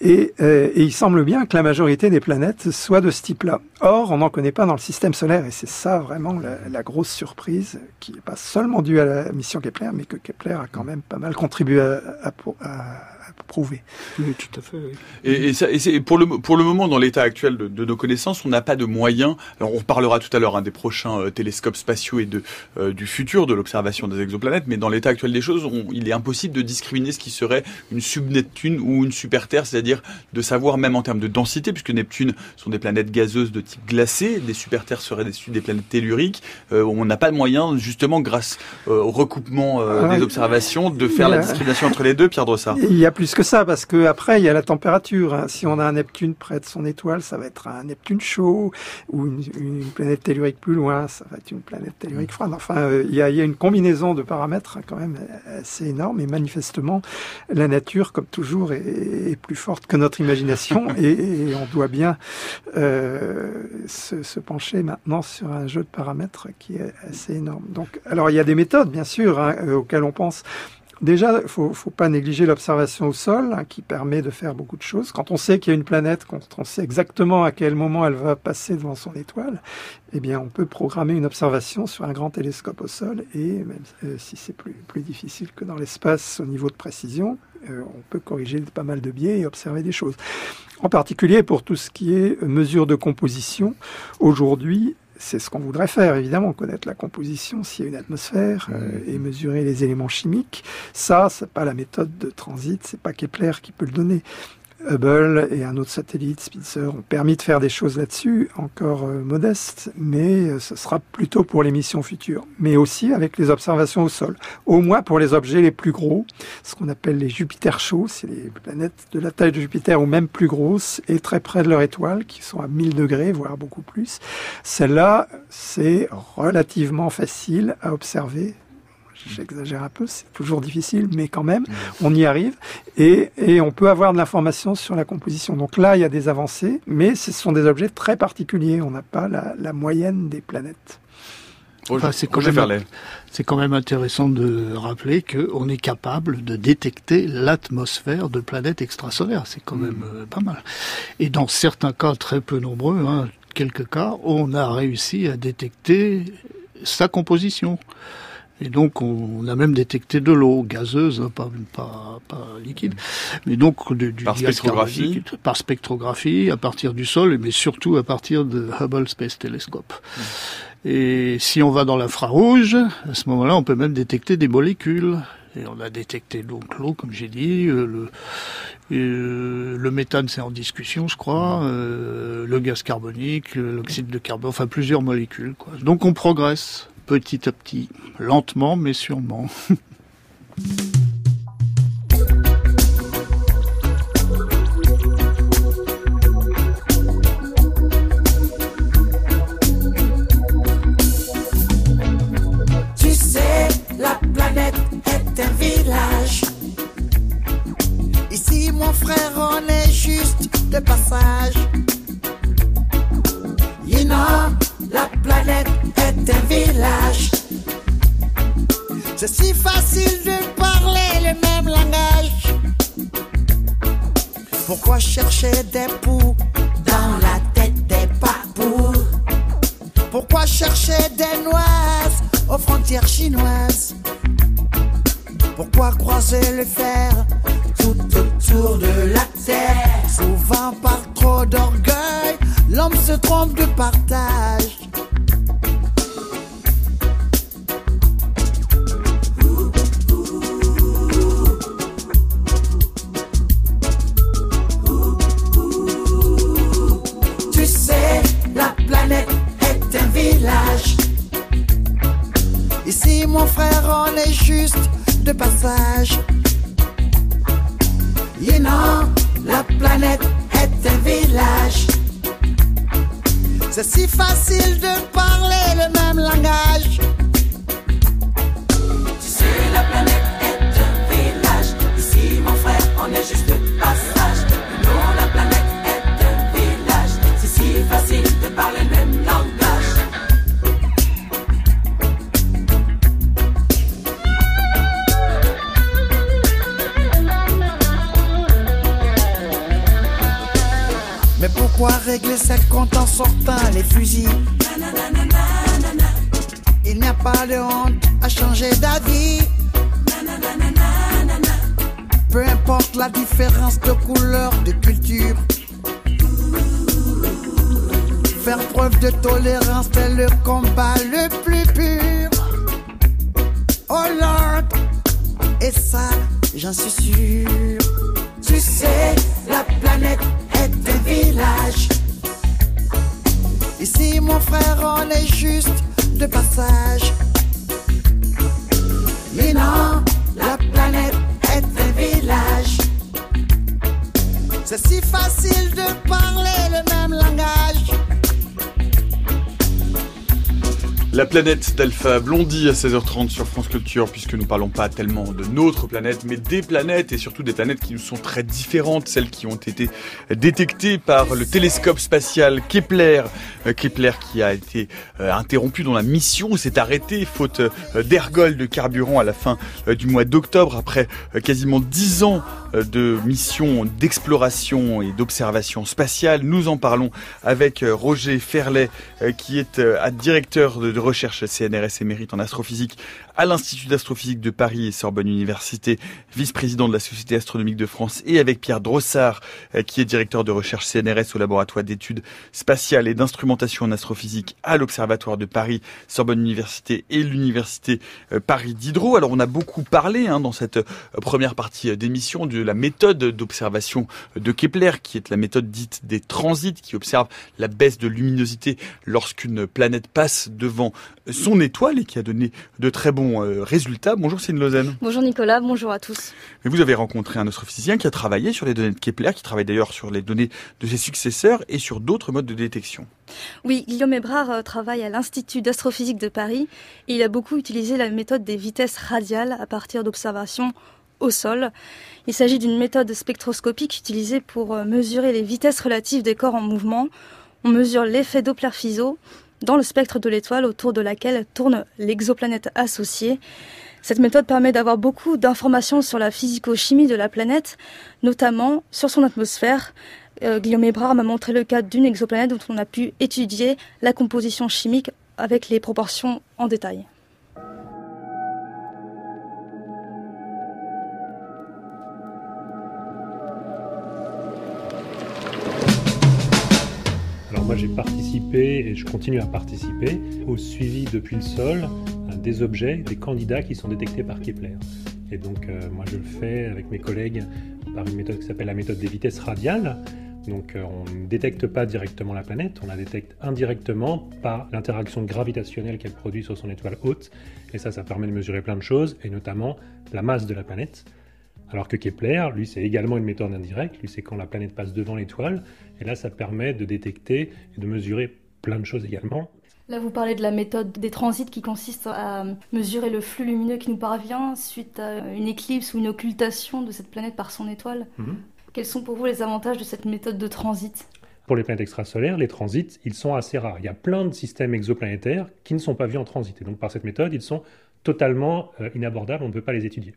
Et, euh, et il semble bien que la majorité des planètes soient de ce type-là. Or, on n'en connaît pas dans le système solaire, et c'est ça vraiment la, grosse surprise, qui n'est pas seulement due à la mission Kepler, mais que Kepler a quand même pas mal contribué à, à, à- à prouver. Oui, tout à fait. oui. Et, et, ça- et c'est pour le pour le moment dans l'état actuel de, de nos connaissances, on n'a pas de moyens. Alors on reparlera tout à l'heure hein, des prochains euh, télescopes spatiaux et de euh, du futur de l'observation des exoplanètes, mais dans l'état actuel des choses, on- il est impossible de discriminer ce qui serait une sub-Neptune ou une super-Terre, c'est-à-dire de savoir même en termes de densité, puisque Neptune sont des planètes gazeuses de type glacé, des super-Terres seraient des, des planètes telluriques. Euh, on n'a pas de moyens, justement grâce euh, au recoupement euh, Ah, des observations, de faire la a- discrimination entre les deux. Pierre Drossard. Il y a plus que ça, parce que après, il y a la température. hein. Si on a un Neptune près de son étoile, ça va être un Neptune chaud, ou une, une planète tellurique plus loin, ça va être une planète tellurique froide. Enfin, euh, il, y a, il y a une combinaison de paramètres hein, quand même assez énorme, et manifestement, la nature, comme toujours, est, est plus forte que notre imagination, et, et on doit bien euh, se, se pencher maintenant sur un jeu de paramètres qui est assez énorme. Donc, alors, il y a des méthodes, bien sûr, hein, euh, auxquelles on pense. Déjà, il faut, faut pas négliger l'observation au sol, hein, qui permet de faire beaucoup de choses. Quand on sait qu'il y a une planète, quand on sait exactement à quel moment elle va passer devant son étoile, eh bien, on peut programmer une observation sur un grand télescope au sol, et même euh, si c'est plus, plus difficile que dans l'espace au niveau de précision, euh, on peut corriger pas mal de biais et observer des choses. En particulier pour tout ce qui est mesure de composition, aujourd'hui, c'est ce qu'on voudrait faire, évidemment, connaître la composition, s'il y a une atmosphère, euh, et mesurer les éléments chimiques. Ça, c'est pas la méthode de transit, c'est pas Kepler qui peut le donner. Hubble et un autre satellite, Spitzer, ont permis de faire des choses là-dessus, encore euh, modestes, mais euh, ce sera plutôt pour les missions futures. Mais aussi avec les observations au sol. Au moins pour les objets les plus gros, ce qu'on appelle les Jupiter chauds, c'est les planètes de la taille de Jupiter ou même plus grosses et très près de leur étoile, qui sont à 1000 degrés, voire beaucoup plus. Celles-là, c'est relativement facile à observer J'exagère un peu, c'est toujours difficile, mais quand même, on y arrive. Et, et on peut avoir de l'information sur la composition. Donc là, il y a des avancées, mais ce sont des objets très particuliers. On n'a pas la, la moyenne des planètes. Enfin, c'est quand, quand même intéressant de rappeler qu'on est capable de détecter l'atmosphère de planètes extrasolaires. C'est quand même euh, pas mal. Et dans certains cas très peu nombreux, hein, quelques cas, on a réussi à détecter sa composition. Et donc, on, a même détecté de l'eau gazeuse, hein, pas, pas, pas liquide. Mais donc, du, du Par gaz spectrographie carbonique, Par spectrographie, à partir du sol, mais surtout à partir de Hubble Space Telescope. Et si on va dans l'infrarouge, à ce moment-là, on peut même détecter des molécules. Et on a détecté donc l'eau, comme j'ai dit. euh, Le, euh, le méthane, c'est en discussion, je crois. euh, le gaz carbonique, l'oxyde de carbone, enfin plusieurs molécules. Quoi. Donc on progresse petit à petit, lentement mais sûrement. Tu sais, la planète est un village. Ici, mon frère, on est juste de passage. La planète est un village. C'est si facile de parler le même langage. Pourquoi chercher des poux dans la tête des papous? Pourquoi chercher des noises aux frontières chinoises? Pourquoi croiser le fer tout autour de la terre? Souvent par trop d'orgueil, l'homme se trompe de partage. Tu sais, la planète est un village. Ici, mon frère, on est juste de passage. You know, la planète est un village. C'est si facile de parler le même langage. Tu sais, la planète est un village. Ici, mon frère, on est juste Régler ses comptes en sortant les fusils Il n'y a pas de honte à changer d'avis. Peu importe la différence de couleur, de culture. Faire preuve de tolérance, c'est le combat le plus pur. Oh Lord, et ça, j'en suis sûr. Tu sais, la planète Ici, mon frère, on est juste de passage. Mais non, la planète est un village. C'est si facile de parler La planète d'Alpha Blondie à 16h30 sur France Culture, puisque nous parlons pas tellement de notre planète, mais des planètes et surtout des planètes qui nous sont très différentes, celles qui ont été détectées par le télescope spatial Kepler, Euh, Kepler qui a été euh, interrompu dont la mission s'est arrêtée faute euh, d'ergol de carburant à la fin du mois d'octobre après quasiment dix ans de mission d'exploration et d'observation spatiale. Nous en parlons avec Roger Ferlet, qui est directeur de recherche CNRS émérite en astrophysique à l'Institut d'astrophysique de Paris et Sorbonne Université, vice-président de la Société astronomique de France, et avec Pierre Drossard, euh, qui est directeur de recherche CNRS au laboratoire d'études spatiales et d'instrumentation en astrophysique à l'Observatoire de Paris, Sorbonne Université et l'Université euh, Paris Diderot. Alors on a beaucoup parlé hein, dans cette euh, première partie d'émission de la méthode d'observation de Kepler, qui est la méthode dite des transits, qui observe la baisse de luminosité lorsqu'une planète passe devant son étoile et qui a donné de très bons euh, résultats. Bonjour Céline Lausanne. Bonjour Nicolas, bonjour à tous. Et vous avez rencontré un astrophysicien qui a travaillé sur les données de Kepler, qui travaille d'ailleurs sur les données de ses successeurs et sur d'autres modes de détection. Oui, Guillaume Hébrard euh, travaille à l'Institut d'astrophysique de Paris et il a beaucoup utilisé la méthode des vitesses radiales à partir d'observations au sol. Il s'agit d'une méthode spectroscopique utilisée pour euh, mesurer les vitesses relatives des corps en mouvement. On mesure l'effet Doppler-Fizeau dans le spectre de l'étoile autour de laquelle tourne l'exoplanète associée. Cette méthode permet d'avoir beaucoup d'informations sur la physico-chimie de la planète, notamment sur son atmosphère. Euh, Guillaume Hébrard m'a montré le cas d'une exoplanète dont on a pu étudier la composition chimique avec les proportions en détail. J'ai participé et je continue à participer au suivi depuis le sol euh, des objets, des candidats qui sont détectés par Kepler. Et donc euh, moi je le fais avec mes collègues par une méthode qui s'appelle la méthode des vitesses radiales. Donc euh, on ne détecte pas directement la planète, on la détecte indirectement par l'interaction gravitationnelle qu'elle produit sur son étoile haute. Et ça, ça permet de mesurer plein de choses, et notamment la masse de la planète. Alors que Kepler, lui, c'est également une méthode indirecte. Lui, c'est quand la planète passe devant l'étoile. Et là, ça permet de détecter et de mesurer plein de choses également. Là, vous parlez de la méthode des transits qui consiste à mesurer le flux lumineux qui nous parvient suite à une éclipse ou une occultation de cette planète par son étoile. Mhm. Quels sont pour vous les avantages de cette méthode de transit? Pour les planètes extrasolaires, les transits, ils sont assez rares. Il y a plein de systèmes exoplanétaires qui ne sont pas vus en transit. Et donc, par cette méthode, ils sont totalement euh, inabordables, on ne peut pas les étudier.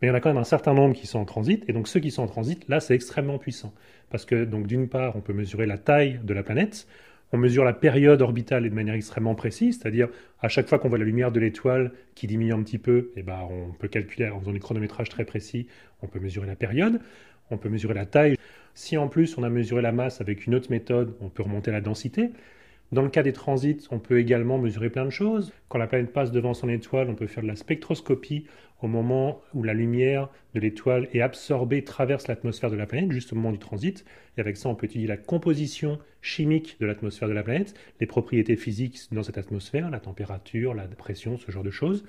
Mais il y en a quand même un certain nombre qui sont en transit, et donc ceux qui sont en transit, là, c'est extrêmement puissant. Parce que, donc, d'une part, on peut mesurer la taille de la planète, on mesure la période orbitale et de manière extrêmement précise, c'est-à-dire à chaque fois qu'on voit la lumière de l'étoile qui diminue un petit peu, eh ben, on peut calculer en faisant du chronométrage très précis, on peut mesurer la période, on peut mesurer la taille. Si en plus on a mesuré la masse avec une autre méthode, on peut remonter la densité. Dans le cas des transits, on peut également mesurer plein de choses. Quand la planète passe devant son étoile, on peut faire de la spectroscopie au moment où la lumière de l'étoile est absorbée, traverse l'atmosphère de la planète, juste au moment du transit. Et avec ça, on peut étudier la composition chimique de l'atmosphère de la planète, les propriétés physiques dans cette atmosphère, la température, la pression, ce genre de choses.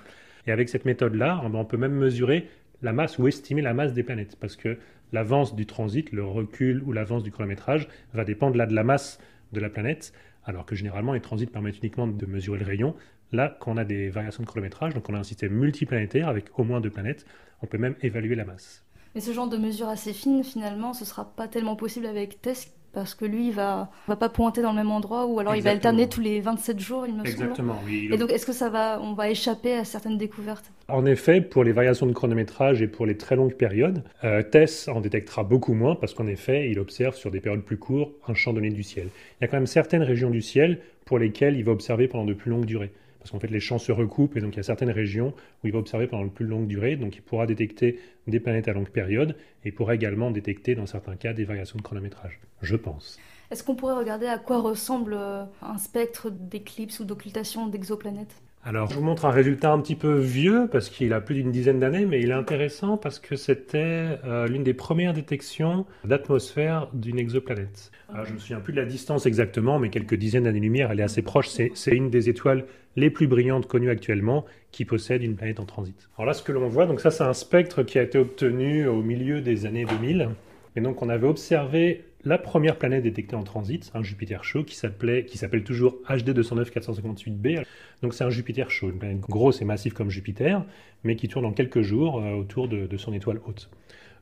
Et avec cette méthode-là, on peut même mesurer la masse ou estimer la masse des planètes, parce que l'avance du transit, le recul ou l'avance du chronométrage va dépendre là de la masse de la planète, alors que généralement les transits permettent uniquement de mesurer le rayon. Là, quand on a des variations de chronométrage, donc on a un système multiplanétaire avec au moins deux planètes, on peut même évaluer la masse. Mais ce genre de mesure assez fine, finalement, ce sera pas tellement possible avec TESS parce que lui, il va, va pas pointer dans le même endroit ou alors il va alterner tous les 27 jours, il me semble. Exactement, oui. Et donc, est-ce que ça va, on va échapper à certaines découvertes? En effet, pour les variations de chronométrage et pour les très longues périodes, euh, TESS en détectera beaucoup moins parce qu'en effet, il observe sur des périodes plus courtes un champ donné du ciel. Il y a quand même certaines régions du ciel pour lesquelles il va observer pendant de plus longues durées. Parce qu'en fait, les champs se recoupent et donc il y a certaines régions où il va observer pendant de plus longues durées. Donc il pourra détecter des planètes à longue période et il pourra également détecter dans certains cas des variations de chronométrage. Je pense. Est-ce qu'on pourrait regarder à quoi ressemble euh, un spectre d'éclipse ou d'occultation d'exoplanètes? Alors, je vous montre un résultat un petit peu vieux parce qu'il a plus d'une dizaine d'années, mais il est intéressant parce que c'était euh, l'une des premières détections d'atmosphère d'une exoplanète. Alors, je ne me souviens plus de la distance exactement, mais quelques dizaines d'années-lumière, elle est assez proche. C'est une des étoiles les plus brillantes connues actuellement qui possède une planète en transit. Alors là, ce que l'on voit, donc ça, c'est un spectre qui a été obtenu au milieu des années 2000. Et donc, on avait observé la première planète détectée en transit, un Jupiter chaud qui s'appelait, qui s'appelle toujours HD 209 458b. Donc c'est un Jupiter chaud, une planète grosse et massive comme Jupiter, mais qui tourne en quelques jours euh, autour de, de son étoile haute.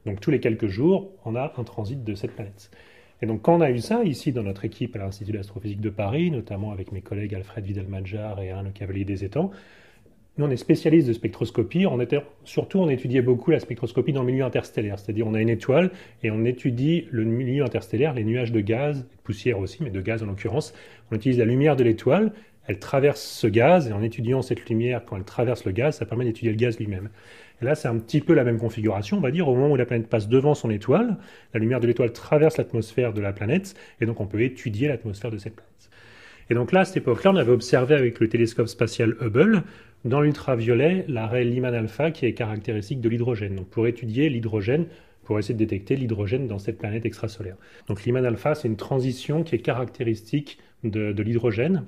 Donc tous les quelques jours, on a un transit de cette planète. Et donc quand on a eu ça, ici dans notre équipe à l'Institut d'astrophysique de Paris, notamment avec mes collègues Alfred Vidal-Madjar et Le Cavalier des Étangs, nous, on est spécialiste de spectroscopie. On surtout, on étudiait beaucoup la spectroscopie dans le milieu interstellaire. C'est-à-dire, on a une étoile et on étudie le milieu interstellaire, les nuages de gaz, de poussière aussi, mais de gaz en l'occurrence. On utilise la lumière de l'étoile, elle traverse ce gaz, et en étudiant cette lumière, quand elle traverse le gaz, ça permet d'étudier le gaz lui-même. Et là, c'est un petit peu la même configuration, on va dire, au moment où la planète passe devant son étoile, la lumière de l'étoile traverse l'atmosphère de la planète, et donc on peut étudier l'atmosphère de cette planète. Et donc là, à cette époque-là, on avait observé avec le télescope spatial Hubble, dans l'ultraviolet, l'arrêt Lyman alpha qui est caractéristique de l'hydrogène. Donc pour étudier l'hydrogène, pour essayer de détecter l'hydrogène dans cette planète extrasolaire. Donc Lyman alpha, c'est une transition qui est caractéristique de, de l'hydrogène.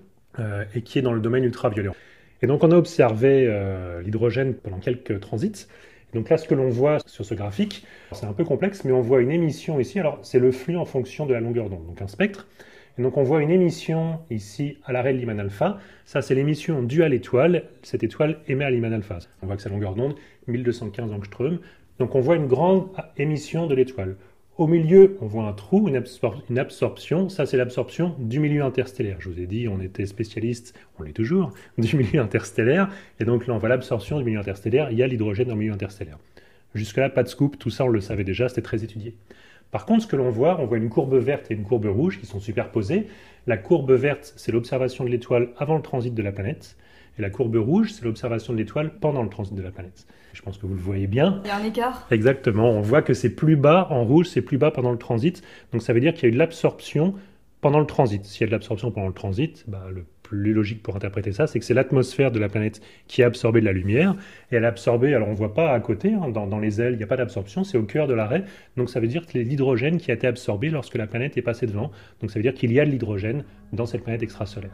et qui est dans le domaine ultraviolet. Et donc on a observé l'hydrogène pendant quelques transits. Donc là, ce que l'on voit sur ce graphique, c'est un peu complexe, mais on voit une émission ici. Alors, c'est le flux en fonction de la longueur d'onde, donc un spectre. Et donc, on voit une émission ici à l'arrêt de Lyman alpha. Ça, c'est l'émission due à l'étoile. Cette étoile émet à Lyman alpha. On voit que sa longueur d'onde, 1215 angstrom. Donc, on voit une grande émission de l'étoile. Au milieu, on voit un trou, une, absorption. Ça, c'est l'absorption du milieu interstellaire. Je vous ai dit, on était spécialiste, on l'est toujours, du milieu interstellaire. Et donc là, on voit l'absorption du milieu interstellaire. Il y a l'hydrogène dans le milieu interstellaire. Jusque-là, pas de scoop. Tout ça, on le savait déjà, c'était très étudié. Par contre, ce que l'on voit, on voit une courbe verte et une courbe rouge qui sont superposées. La courbe verte, c'est l'observation de l'étoile avant le transit de la planète. Et la courbe rouge, c'est l'observation de l'étoile pendant le transit de la planète. Je pense que vous le voyez bien. Il y a un écart Exactement. On voit que c'est plus bas en rouge, c'est plus bas pendant le transit. Donc ça veut dire qu'il y a eu de l'absorption pendant le transit. S'il y a de l'absorption pendant le transit, bah, le plus logique pour interpréter ça, c'est que c'est l'atmosphère de la planète qui a absorbé de la lumière. Et elle a absorbé, alors on ne voit pas à côté, hein, dans, dans, les ailes, il n'y a pas d'absorption, c'est au cœur de l'arrêt. Donc ça veut dire que c'est l'hydrogène qui a été absorbé lorsque la planète est passée devant. Donc ça veut dire qu'il y a de l'hydrogène dans cette planète extrasolaire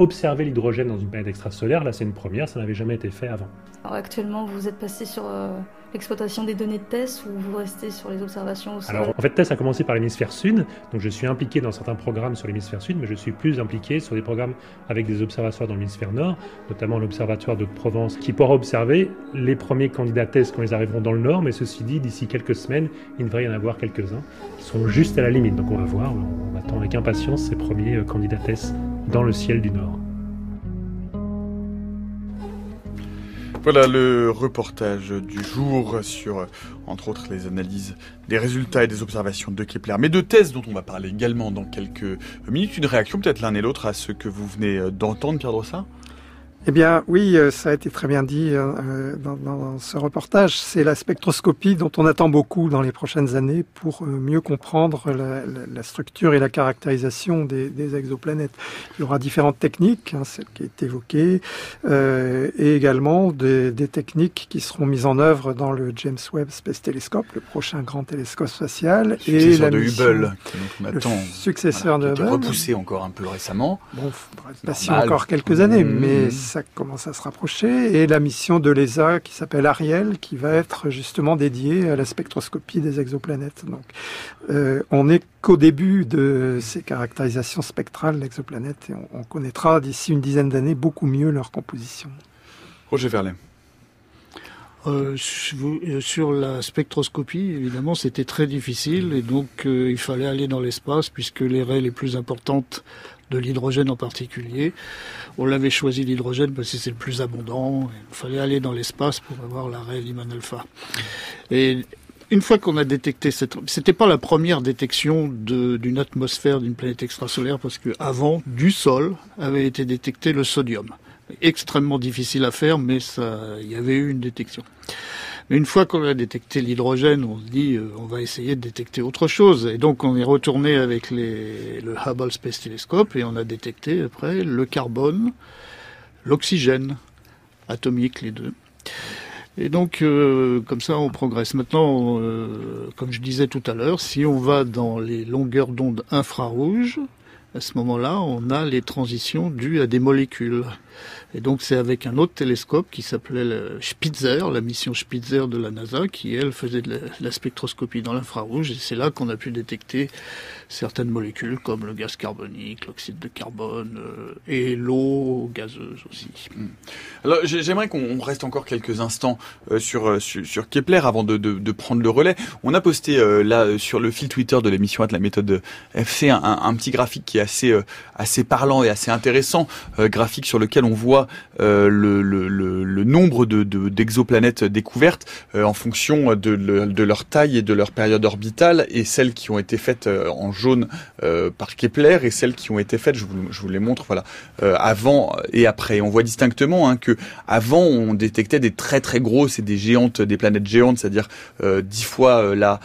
observer l'hydrogène dans une planète extrasolaire, là c'est une première, ça n'avait jamais été fait avant. Alors actuellement, vous êtes passé sur euh, l'exploitation des données de TESS ou vous restez sur les observations au sol Alors en fait, TESS a commencé par l'hémisphère sud, donc je suis impliqué dans certains programmes sur l'hémisphère sud, mais je suis plus impliqué sur des programmes avec des observatoires dans l'hémisphère nord, notamment l'observatoire de Provence, qui pourra observer les premiers candidats TESS quand ils arriveront dans le nord, mais ceci dit, d'ici quelques semaines, il devrait y en avoir quelques-uns qui sont juste à la limite, donc on va voir, on attend avec impatience ces premiers euh, candidats TESS dans le ciel du nord. Voilà le reportage du jour sur, entre autres, les analyses des résultats et des observations de Kepler, mais de thèses dont on va parler également dans quelques minutes. Une réaction peut-être l'un et l'autre à ce que vous venez d'entendre, Pierre Drossard eh bien, oui, euh, ça a été très bien dit euh, euh, dans, dans, ce reportage. C'est la spectroscopie dont on attend beaucoup dans les prochaines années pour mieux comprendre la, la, structure et la caractérisation des, des, exoplanètes. Il y aura différentes techniques, hein, celle qui est évoquée, euh, et également des, des, techniques qui seront mises en œuvre dans le James Webb Space Telescope, le prochain grand télescope spatial, et la de Hubble, on attend, successeur de Hubble, repoussé encore un peu récemment. Bon, faudra être patient encore quelques années, mmh. mais ça commence à se rapprocher, et la mission de l'ESA qui s'appelle Ariel, qui va être justement dédiée à la spectroscopie des exoplanètes. Donc, euh, on n'est qu'au début de ces caractérisations spectrales d'exoplanètes, et on, on connaîtra d'ici une dizaine d'années beaucoup mieux leur composition. Roger Verlet. Euh, sur la spectroscopie, évidemment, c'était très difficile et donc euh, il fallait aller dans l'espace puisque les raies les plus importantes de l'hydrogène en particulier. On l'avait choisi l'hydrogène parce que c'est le plus abondant. Il fallait aller dans l'espace pour avoir l'arrêt Lyman alpha. Et une fois qu'on a détecté cette, c'était pas la première détection d'une atmosphère d'une planète extrasolaire parce que avant, du sol, avait été détecté le sodium. Extrêmement difficile à faire, mais il y avait eu une détection. Une fois qu'on a détecté l'hydrogène, on se dit euh, on va essayer de détecter autre chose. Et donc on est retourné avec le Hubble Space Telescope et on a détecté après le carbone, l'oxygène atomique, les deux. Et donc, euh, comme ça, on progresse. Maintenant, euh, comme je disais tout à l'heure, si on va dans les longueurs d'onde infrarouges, à ce moment-là, on a les transitions dues à des molécules. Et donc c'est avec un autre télescope qui s'appelait Spitzer, la mission Spitzer de la NASA, qui elle faisait de la, spectroscopie dans l'infrarouge. Et c'est là qu'on a pu détecter certaines molécules comme le gaz carbonique, l'oxyde de carbone euh, et l'eau gazeuse aussi. Hmm. Alors j'aimerais qu'on reste encore quelques instants euh, sur, euh, sur, Kepler avant de, de, prendre le relais. On a posté là sur le fil Twitter de l'émission de la méthode FC un, petit graphique qui est assez assez parlant et assez intéressant, graphique sur lequel on voit le, le, le, nombre de, d'exoplanètes découvertes en fonction de, leur taille et de leur période orbitale, et celles qui ont été faites en jaune par Kepler et celles qui ont été faites, je vous, je vous les montre, voilà, avant et après. On voit distinctement hein, que avant on détectait des très très grosses et des géantes, des planètes géantes, c'est-à-dire dix fois la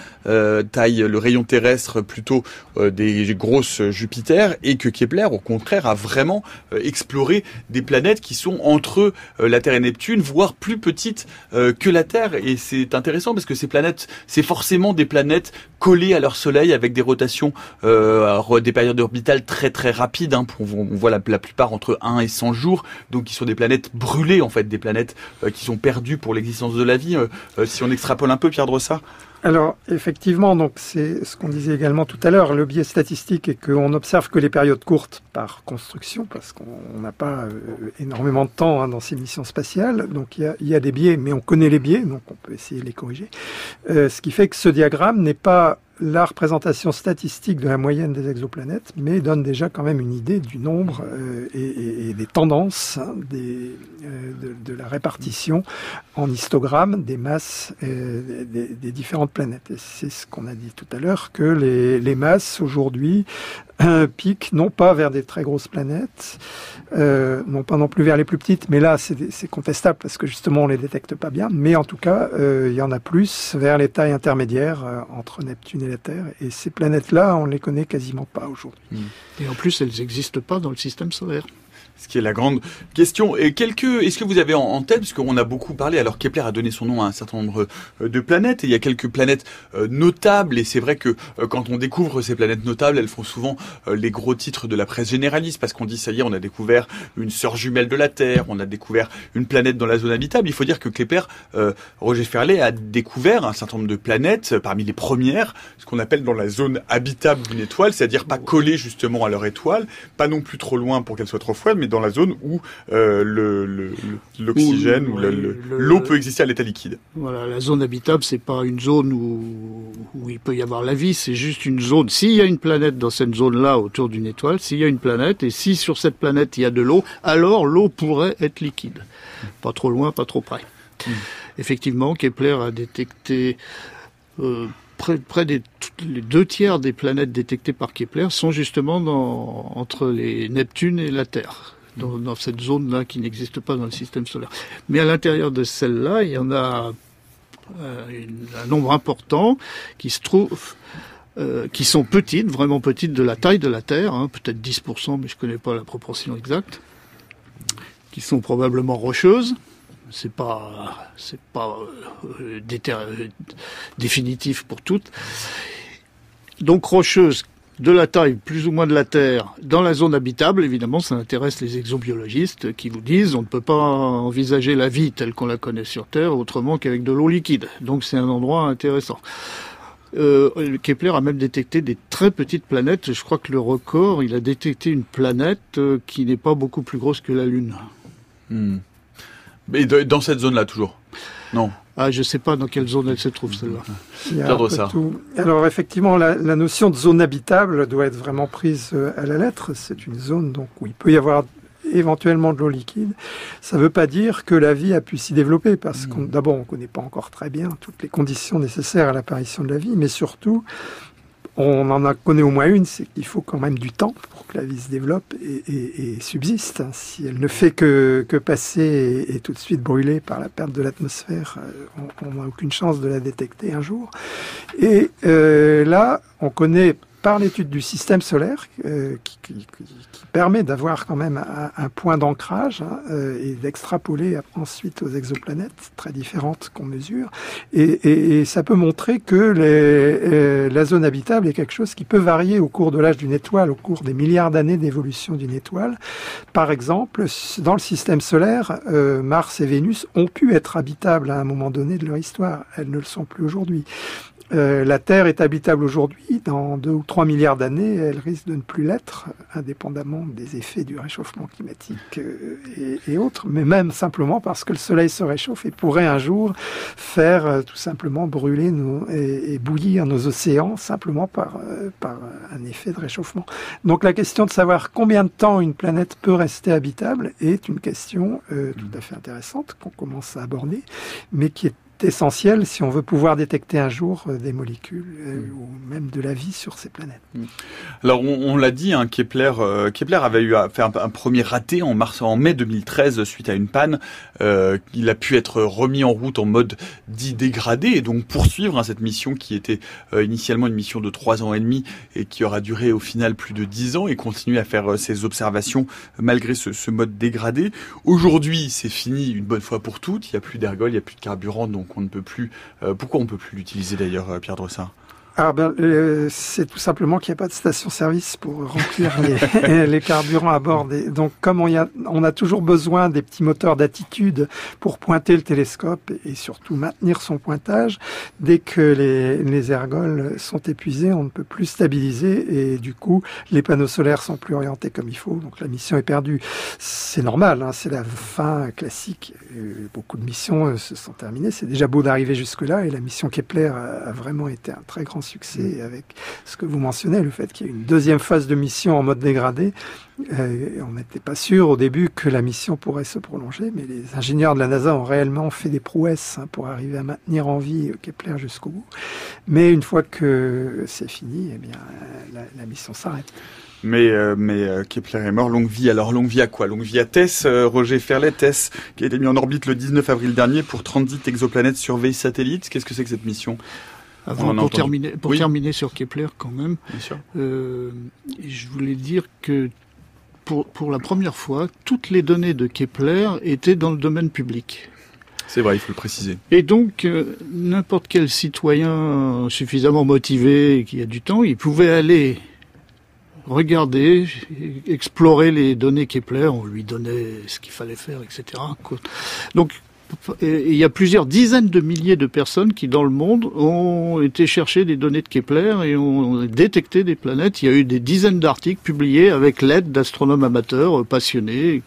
taille, le rayon terrestre plutôt des grosses Jupiter, et que Kepler au contraire a vraiment exploré des planètes qui sont entre euh, la Terre et Neptune, voire plus petites euh, que la Terre. Et c'est intéressant parce que ces planètes, c'est forcément des planètes collées à leur Soleil avec des rotations, euh, des périodes orbitales très très rapides. Hein, on, voit la, plupart entre 1 et 100 jours, donc qui sont des planètes brûlées en fait, des planètes euh, qui sont perdues pour l'existence de la vie. Euh, si on extrapole un peu, Pierre Drossard alors effectivement, donc c'est ce qu'on disait également tout à l'heure, le biais statistique est qu'on observe que les périodes courtes par construction, parce qu'on n'a pas énormément de temps hein, dans ces missions spatiales, donc il y, a, des biais, mais on connaît les biais, donc on peut essayer de les corriger. Ce qui fait que ce diagramme n'est pas la représentation statistique de la moyenne des exoplanètes, mais donne déjà quand même une idée du nombre euh, et, et, des tendances hein, des, euh, de, de, la répartition en histogramme des masses euh, des, des, différentes planètes. Et c'est ce qu'on a dit tout à l'heure, que les, les masses aujourd'hui un pic, non pas vers des très grosses planètes, euh, non pas non plus vers les plus petites, mais là c'est contestable parce que justement on les détecte pas bien, mais en tout cas euh, il y en a plus vers les tailles intermédiaires euh, entre Neptune et la Terre, et ces planètes-là on les connaît quasiment pas aujourd'hui. Et en plus elles n'existent pas dans le système solaire ce qui est la grande question. Et quelques, est-ce que vous avez en, en tête, parce qu'on a beaucoup parlé, alors Kepler a donné son nom à un certain nombre euh, de planètes, et il y a quelques planètes euh, notables, et c'est vrai que euh, quand on découvre ces planètes notables, elles font souvent les gros titres de la presse généraliste, parce qu'on dit, ça y est, on a découvert une sœur jumelle de la Terre, on a découvert une planète dans la zone habitable. Il faut dire que Kepler, Roger Ferlet, a découvert un certain nombre de planètes, parmi les premières, ce qu'on appelle dans la zone habitable d'une étoile, c'est-à-dire pas collées justement à leur étoile, pas non plus trop loin pour qu'elle soit trop froide, dans la zone où euh, l'oxygène ou l'eau peut exister à l'état liquide. Voilà, la zone habitable, c'est pas une zone où, où il peut y avoir la vie, c'est juste une zone. S'il y a une planète dans cette zone-là autour d'une étoile, s'il y a une planète et si sur cette planète il y a de l'eau, alors l'eau pourrait être liquide. Pas trop loin, pas trop près. Mmh. Effectivement, Kepler a détecté euh, près, près des les deux tiers des planètes détectées par Kepler sont justement dans, entre les Neptune et la Terre. Dans, cette zone-là qui n'existe pas dans le système solaire. Mais à l'intérieur de celle-là, il y en a euh, un nombre important qui se trouvent euh, qui sont petites, vraiment petites, de la taille de la Terre, hein, peut-être 10%, mais je ne connais pas la proportion exacte, qui sont probablement rocheuses, c'est pas c'est pas euh, définitif pour toutes. Donc rocheuse de la taille plus ou moins de la Terre dans la zone habitable, évidemment, ça intéresse les exobiologistes qui vous disent on ne peut pas envisager la vie telle qu'on la connaît sur Terre autrement qu'avec de l'eau liquide. Donc c'est un endroit intéressant. Euh, Kepler a même détecté des très petites planètes. Je crois que le record, il a détecté une planète euh, qui n'est pas beaucoup plus grosse que la Lune. Hmm. Mais dans cette zone-là, toujours? Non? Ah, je ne sais pas dans quelle zone elle se trouve, celle-là. Alors, effectivement, la, la, notion de zone habitable doit être vraiment prise euh, à la lettre. C'est une zone donc, où il peut y avoir éventuellement de l'eau liquide. Ça ne veut pas dire que la vie a pu s'y développer, parce qu'on d'abord, on ne connaît pas encore très bien toutes les conditions nécessaires à l'apparition de la vie, mais surtout, on en a connaît au moins une, c'est qu'il faut quand même du temps pour que la vie se développe et, subsiste. Si elle ne fait que, passer et, tout de suite brûler par la perte de l'atmosphère, on n'a aucune chance de la détecter un jour. Et euh, là, on connaît par l'étude du système solaire euh, qui, qui, qui, permet d'avoir quand même un, point d'ancrage hein, euh, et d'extrapoler ensuite aux exoplanètes très différentes qu'on mesure. Et, et, ça peut montrer que les, euh, la zone habitable est quelque chose qui peut varier au cours de l'âge d'une étoile, au cours des milliards d'années d'évolution d'une étoile. Par exemple, dans le système solaire, euh, Mars et Vénus ont pu être habitables à un moment donné de leur histoire. Elles ne le sont plus aujourd'hui. Euh, la Terre est habitable aujourd'hui. Dans deux ou trois milliards d'années, elle risque de ne plus l'être, indépendamment des effets du réchauffement climatique euh, et, autres, mais même simplement parce que le Soleil se réchauffe et pourrait un jour faire euh, tout simplement brûler nos, et, et, bouillir nos océans simplement par, par un effet de réchauffement. Donc la question de savoir combien de temps une planète peut rester habitable est une question tout à fait intéressante qu'on commence à aborder, mais qui est essentiel si on veut pouvoir détecter un jour euh, des molécules euh, Mm. ou même de la vie sur ces planètes. Alors on, on l'a dit, hein, Kepler, euh, Kepler avait eu à faire un, un premier raté en mars, en mai 2013 suite à une panne. Euh, il a pu être remis en route en mode dit dégradé et donc poursuivre hein, cette mission qui était initialement une mission de trois ans et demi et qui aura duré au final plus de dix ans et continuer à faire ses observations malgré ce, ce mode dégradé. Aujourd'hui, c'est fini une bonne fois pour toutes. Il n'y a plus d'ergol, il n'y a plus de carburant, donc on ne peut plus. euh, pourquoi on peut plus l'utiliser d'ailleurs, euh, Pierre Drossard? Alors ben, euh, c'est tout simplement qu'il n'y a pas de station-service pour remplir les, les carburants à bord. Des, donc comme on, y a, on a toujours besoin des petits moteurs d'attitude pour pointer le télescope et, et surtout maintenir son pointage, dès que les, les ergols sont épuisés, on ne peut plus stabiliser et du coup les panneaux solaires sont plus orientés comme il faut. Donc la mission est perdue. C'est normal, hein, c'est la fin classique. Euh, beaucoup de missions euh, se sont terminées. C'est déjà beau d'arriver jusque-là et la mission Kepler a, a vraiment été un très grand succès avec ce que vous mentionnez, le fait qu'il y ait une deuxième phase de mission en mode dégradé. Euh, on n'était pas sûr au début que la mission pourrait se prolonger, mais les ingénieurs de la NASA ont réellement fait des prouesses hein, pour arriver à maintenir en vie euh, Kepler jusqu'au bout. Mais une fois que c'est fini, eh bien, la, mission s'arrête. Mais, euh, mais Kepler est mort. Longue vie. Alors, longue vie à quoi? Longue vie à Tess, Roger Ferlet, Tess, qui a été mis en orbite le 19 avril dernier pour Transit Exoplanète Surveille Satellite. Qu'est-ce que c'est que cette mission? On Avant, pour, entendu. terminer, pour Oui. terminer sur Kepler, quand même, Bien sûr. euh, je voulais dire que pour, pour la première fois, toutes les données de Kepler étaient dans le domaine public. C'est vrai, il faut le préciser. Et donc, euh, n'importe quel citoyen suffisamment motivé et qui a du temps, il pouvait aller regarder, explorer les données Kepler, on lui donnait ce qu'il fallait faire, etc. Donc, il y a plusieurs dizaines de milliers de personnes qui, dans le monde, ont été chercher des données de Kepler et ont détecté des planètes. Il y a eu des dizaines d'articles publiés avec l'aide d'astronomes amateurs euh, passionnés.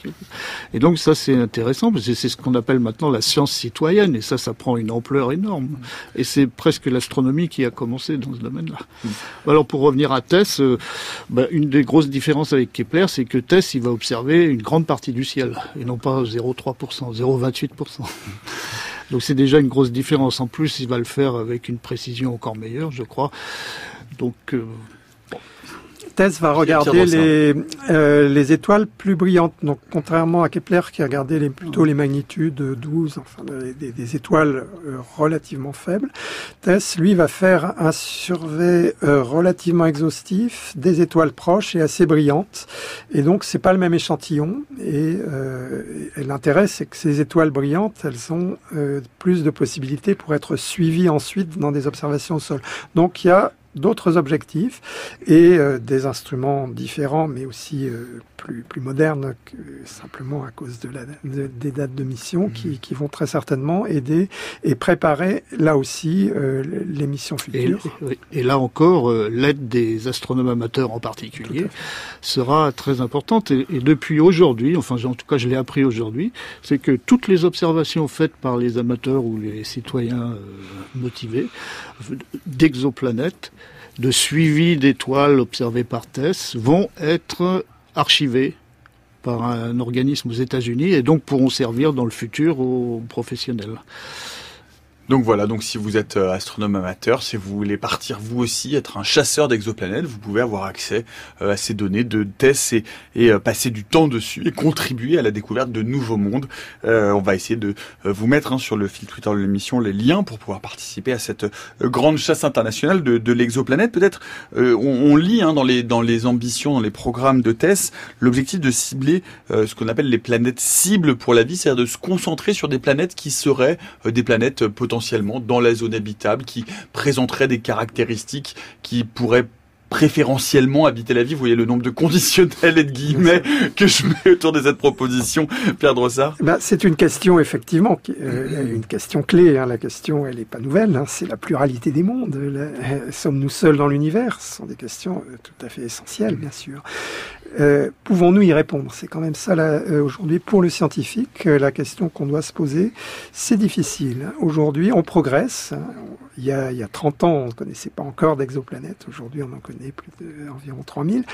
Et donc ça, c'est intéressant parce que c'est ce qu'on appelle maintenant la science citoyenne. Et ça, ça prend une ampleur énorme. Et c'est presque l'astronomie qui a commencé dans ce domaine-là. Alors pour revenir à Tess, euh, bah, une des grosses différences avec Kepler, c'est que Tess, il va observer une grande partie du ciel et non pas 0,3%, 0,28%. Donc c'est déjà une grosse différence. En plus, il va le faire avec une précision encore meilleure, je crois. Donc euh, Tess va regarder les, euh, les étoiles plus brillantes. Donc, contrairement à Kepler qui regardait les, plutôt les magnitudes 12, enfin, des, étoiles euh, relativement faibles, Tess, lui, va faire un survey euh, relativement exhaustif des étoiles proches et assez brillantes. Et donc, c'est pas le même échantillon. Et, euh, et l'intérêt, c'est que ces étoiles brillantes, elles ont euh, plus de possibilités pour être suivies ensuite dans des observations au sol. Donc, il y a d'autres objectifs et euh, des instruments différents, mais aussi euh, plus, plus modernes que simplement à cause de la, de- des dates de mission qui, qui vont très certainement aider et préparer là aussi euh, les missions futures. Et là encore, euh, l'aide des astronomes amateurs en particulier sera très importante. Et, et depuis aujourd'hui, enfin en tout cas je l'ai appris aujourd'hui, c'est que toutes les observations faites par les amateurs ou les citoyens euh, motivés d'exoplanètes, de suivi d'étoiles observées par TESS, vont être archivées par un organisme aux États-Unis et donc pourront servir dans le futur aux professionnels. Donc voilà, donc si vous êtes euh, astronome amateur, si vous voulez partir vous aussi, être un chasseur d'exoplanètes, vous pouvez avoir accès euh, à ces données de TESS et, et euh, passer du temps dessus et contribuer à la découverte de nouveaux mondes. Euh, on va essayer de vous mettre hein, sur le fil Twitter de l'émission les liens pour pouvoir participer à cette grande chasse internationale de, de l'exoplanète. Peut-être euh, on, on lit hein, dans, les, dans les ambitions, dans les programmes de TESS, l'objectif de cibler euh, ce qu'on appelle les planètes cibles pour la vie, c'est-à-dire de se concentrer sur des planètes qui seraient des planètes euh, potentiellement dans la zone habitable, qui présenteraient des caractéristiques qui pourraient préférentiellement habiter la vie. Vous voyez le nombre de conditionnels et de guillemets que je mets autour de cette proposition, Pierre Drossard Ben, c'est une question effectivement, qui- euh, une question clé. hein. La question, elle n'est pas nouvelle. hein. C'est la pluralité des mondes. Euh, Sommes-nous seuls dans l'univers? Ce sont des questions euh, tout à fait essentielles, bien sûr. Euh, Pouvons-nous y répondre? C'est quand même ça euh, aujourd'hui pour le scientifique euh, la question qu'on doit se poser. C'est difficile. Aujourd'hui, on progresse. Il y a, il y a 30 ans, on ne connaissait pas encore d'exoplanètes. Aujourd'hui, on en connaît plus d'environ 3000.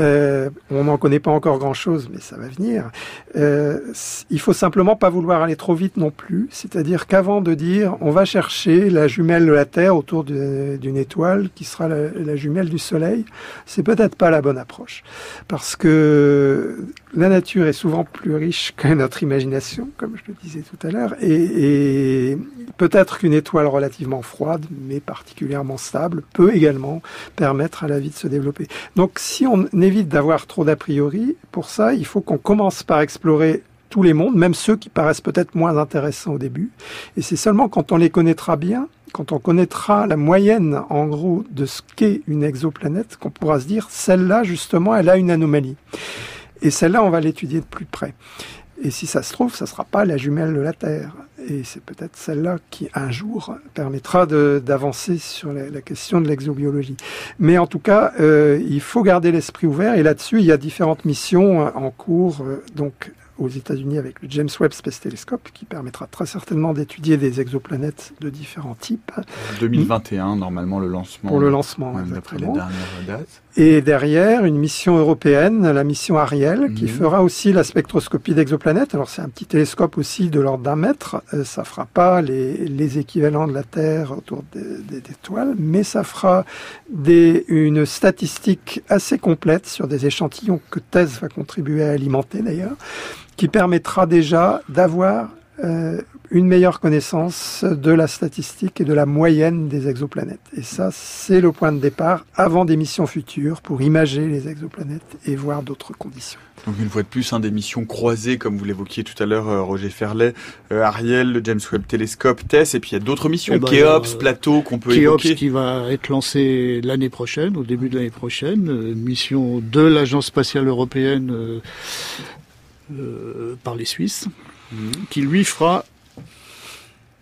Euh, on n'en connaît pas encore grand-chose, mais ça va venir. Euh, il faut simplement pas vouloir aller trop vite non plus. C'est-à-dire qu'avant de dire on va chercher la jumelle de la Terre autour d'une étoile qui sera la, jumelle du Soleil, c'est peut-être pas la bonne approche. Parce que la nature est souvent plus riche que notre imagination, comme je le disais tout à l'heure, et, et peut-être qu'une étoile relativement froide, mais particulièrement stable, peut également permettre à la vie de se développer. Donc si on évite d'avoir trop d'a priori. Pour ça, il faut qu'on commence par explorer tous les mondes, même ceux qui paraissent peut-être moins intéressants au début. Et c'est seulement quand on les connaîtra bien, quand on connaîtra la moyenne, en gros, de ce qu'est une exoplanète, qu'on pourra se dire, celle-là, justement, elle a une anomalie. Et celle-là, on va l'étudier de plus près. Et si ça se trouve, ça ne sera pas la jumelle de la Terre. Et c'est peut-être celle-là qui, un jour, permettra d'avancer sur la, la, question de l'exobiologie. Mais en tout cas, euh, il faut garder l'esprit ouvert. Et là-dessus, il y a différentes missions euh, en cours. Euh, donc, aux États-Unis avec le James Webb Space Telescope, qui permettra très certainement d'étudier des exoplanètes de différents types. 2021, normalement, le lancement. Pour le lancement, d'après les dernières dates. Et derrière, une mission européenne, la mission Ariel, qui mmh. fera aussi la spectroscopie d'exoplanètes. Alors, c'est un petit télescope aussi de l'ordre d'un mètre. Euh, ça fera pas les, les, équivalents de la Terre autour des, des étoiles, mais ça fera des, une statistique assez complète sur des échantillons que TESS va contribuer à alimenter d'ailleurs qui permettra déjà d'avoir euh, une meilleure connaissance de la statistique et de la moyenne des exoplanètes. Et ça, c'est le point de départ avant des missions futures pour imager les exoplanètes et voir d'autres conditions. Donc une fois de plus, hein, des missions croisées, comme vous l'évoquiez tout à l'heure, euh, Roger Ferlet, euh, Ariel, le James Webb Telescope, TESS, et puis il y a d'autres missions, Eh ben, Kéops, Plateau, qu'on peut Kéops évoquer. qui va être lancé l'année prochaine, au début de l'année prochaine, euh, mission de l'Agence spatiale européenne euh, euh, par les Suisses, Qui lui fera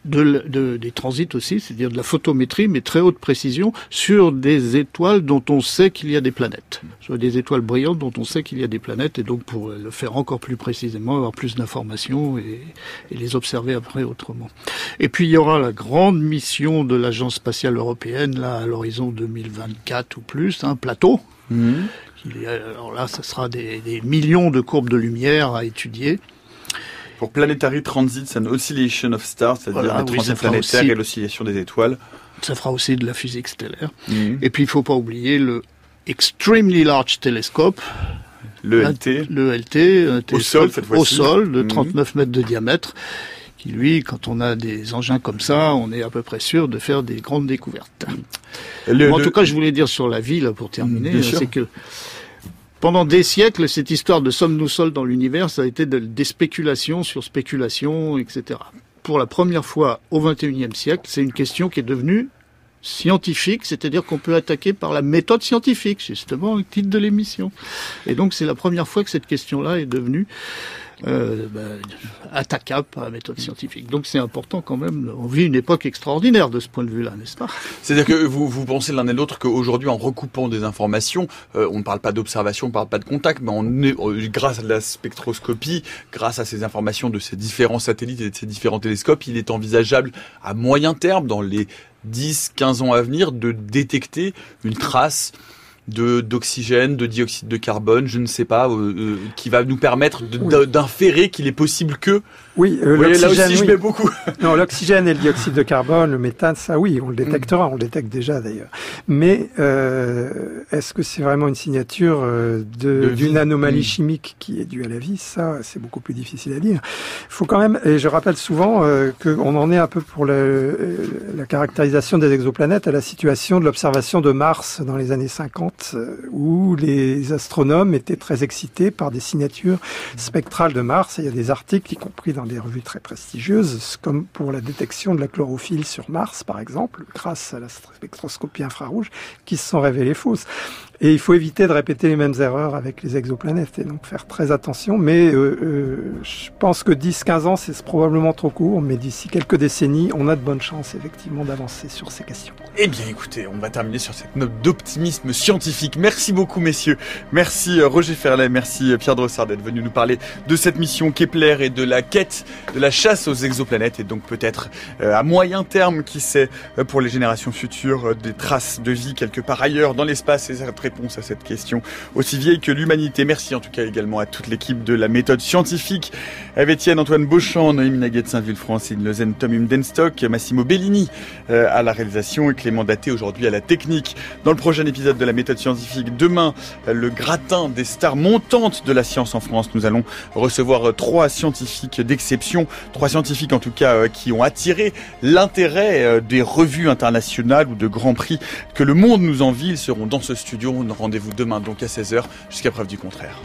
de, l- de- des transits aussi, c'est-à-dire de la photométrie, mais très haute précision, sur des étoiles dont on sait qu'il y a des planètes. Sur des étoiles brillantes dont on sait qu'il y a des planètes, et donc pour le faire encore plus précisément, avoir plus d'informations et, et les observer après autrement. Et puis il y aura la grande mission de l'Agence spatiale européenne, là, à l'horizon 2024 ou plus, un plateau. Mhm. A- alors là, ça sera des, des millions de courbes de lumière à étudier. Pour Planetary Transits and Oscillation of Stars, c'est-à-dire Voilà, le oui, transit planétaire aussi- et l'oscillation des étoiles. Ça fera aussi de la physique stellaire. Mhm. Et puis il faut pas oublier le Extremely Large Telescope, Le LT. le LT, un télescope sol, cette au sol de Mhm. 39 mètres de diamètre, qui lui, quand on a des engins comme ça, on est à peu près sûr de faire des grandes découvertes. Le- en le- tout cas, je voulais dire sur la vie, là, pour terminer, c'est que pendant des siècles, cette histoire de sommes-nous seuls dans l'univers, ça a été de- des spéculations sur spéculations, etc. Pour la première fois au XXIe siècle, c'est une question qui est devenue scientifique, c'est-à-dire qu'on peut attaquer par la méthode scientifique, justement, le titre de l'émission. Et donc, c'est la première fois que cette question-là est devenue euh, ben, attaquable par la méthode scientifique. Donc, c'est important quand même. On vit une époque extraordinaire de ce point de vue-là, n'est-ce pas? C'est-à-dire que vous, vous pensez l'un et l'autre qu'aujourd'hui, en recoupant des informations, euh, on ne parle pas d'observation, on ne parle pas de contact, mais on est, euh, grâce à la spectroscopie, grâce à ces informations de ces différents satellites et de ces différents télescopes, il est envisageable à moyen terme, dans les 10, 15 ans à venir, de détecter une trace de d'oxygène, de dioxyde de carbone, je ne sais pas, euh, euh, qui va nous permettre d'inférer qu'il est possible que. Oui, euh, voyez, là je mets beaucoup. Non, l'oxygène et le dioxyde de carbone, le méthane, ça oui, on le détectera, on le détecte déjà d'ailleurs. Mais euh, est-ce que c'est vraiment une signature euh, d'une anomalie Mm. chimique qui est due à la vie? Ça, c'est beaucoup plus difficile à dire. Il faut quand même, et je rappelle souvent euh, qu'on en est un peu pour le- euh, la caractérisation des exoplanètes à la situation de l'observation de Mars dans les années 50, euh, où les astronomes étaient très excités par des signatures spectrales de Mars. Et il y a des articles, y compris dans des revues très prestigieuses, comme pour la détection de la chlorophylle sur Mars, par exemple, grâce à la spectroscopie infrarouge, qui se sont révélées fausses. Et il faut éviter de répéter les mêmes erreurs avec les exoplanètes et donc faire très attention. Mais euh, euh, je pense que 10-15 ans, c'est probablement trop court, mais d'ici quelques décennies, on a de bonnes chances effectivement d'avancer sur ces questions. Eh bien écoutez, on va terminer sur cette note d'optimisme scientifique. Merci beaucoup messieurs. Merci euh, Roger Ferlet, merci euh, Pierre Drossard d'être venu nous parler de cette mission Kepler et de la quête de la chasse aux exoplanètes et donc peut-être à moyen terme, qui sait, pour les générations futures, des traces de vie quelque part ailleurs dans l'espace et réponse à cette question aussi vieille que l'humanité. Merci en tout cas également à toute l'équipe de la méthode scientifique, avec Étienne Antoine Beauchamp, Noémie Naguet de Saint-Vulf, Francine Lezen, Tom Humdenstock, Massimo Bellini euh, à la réalisation et Clément Daté aujourd'hui à la technique. Dans le prochain épisode de la méthode scientifique, demain, le gratin des stars montantes de la science en France, nous allons recevoir euh, trois scientifiques d'exception, trois scientifiques en tout cas euh, qui ont attiré l'intérêt des revues internationales ou de grands prix que le monde nous envie. Ils seront dans ce studio. Rendez-vous demain donc à 16h jusqu'à preuve du contraire.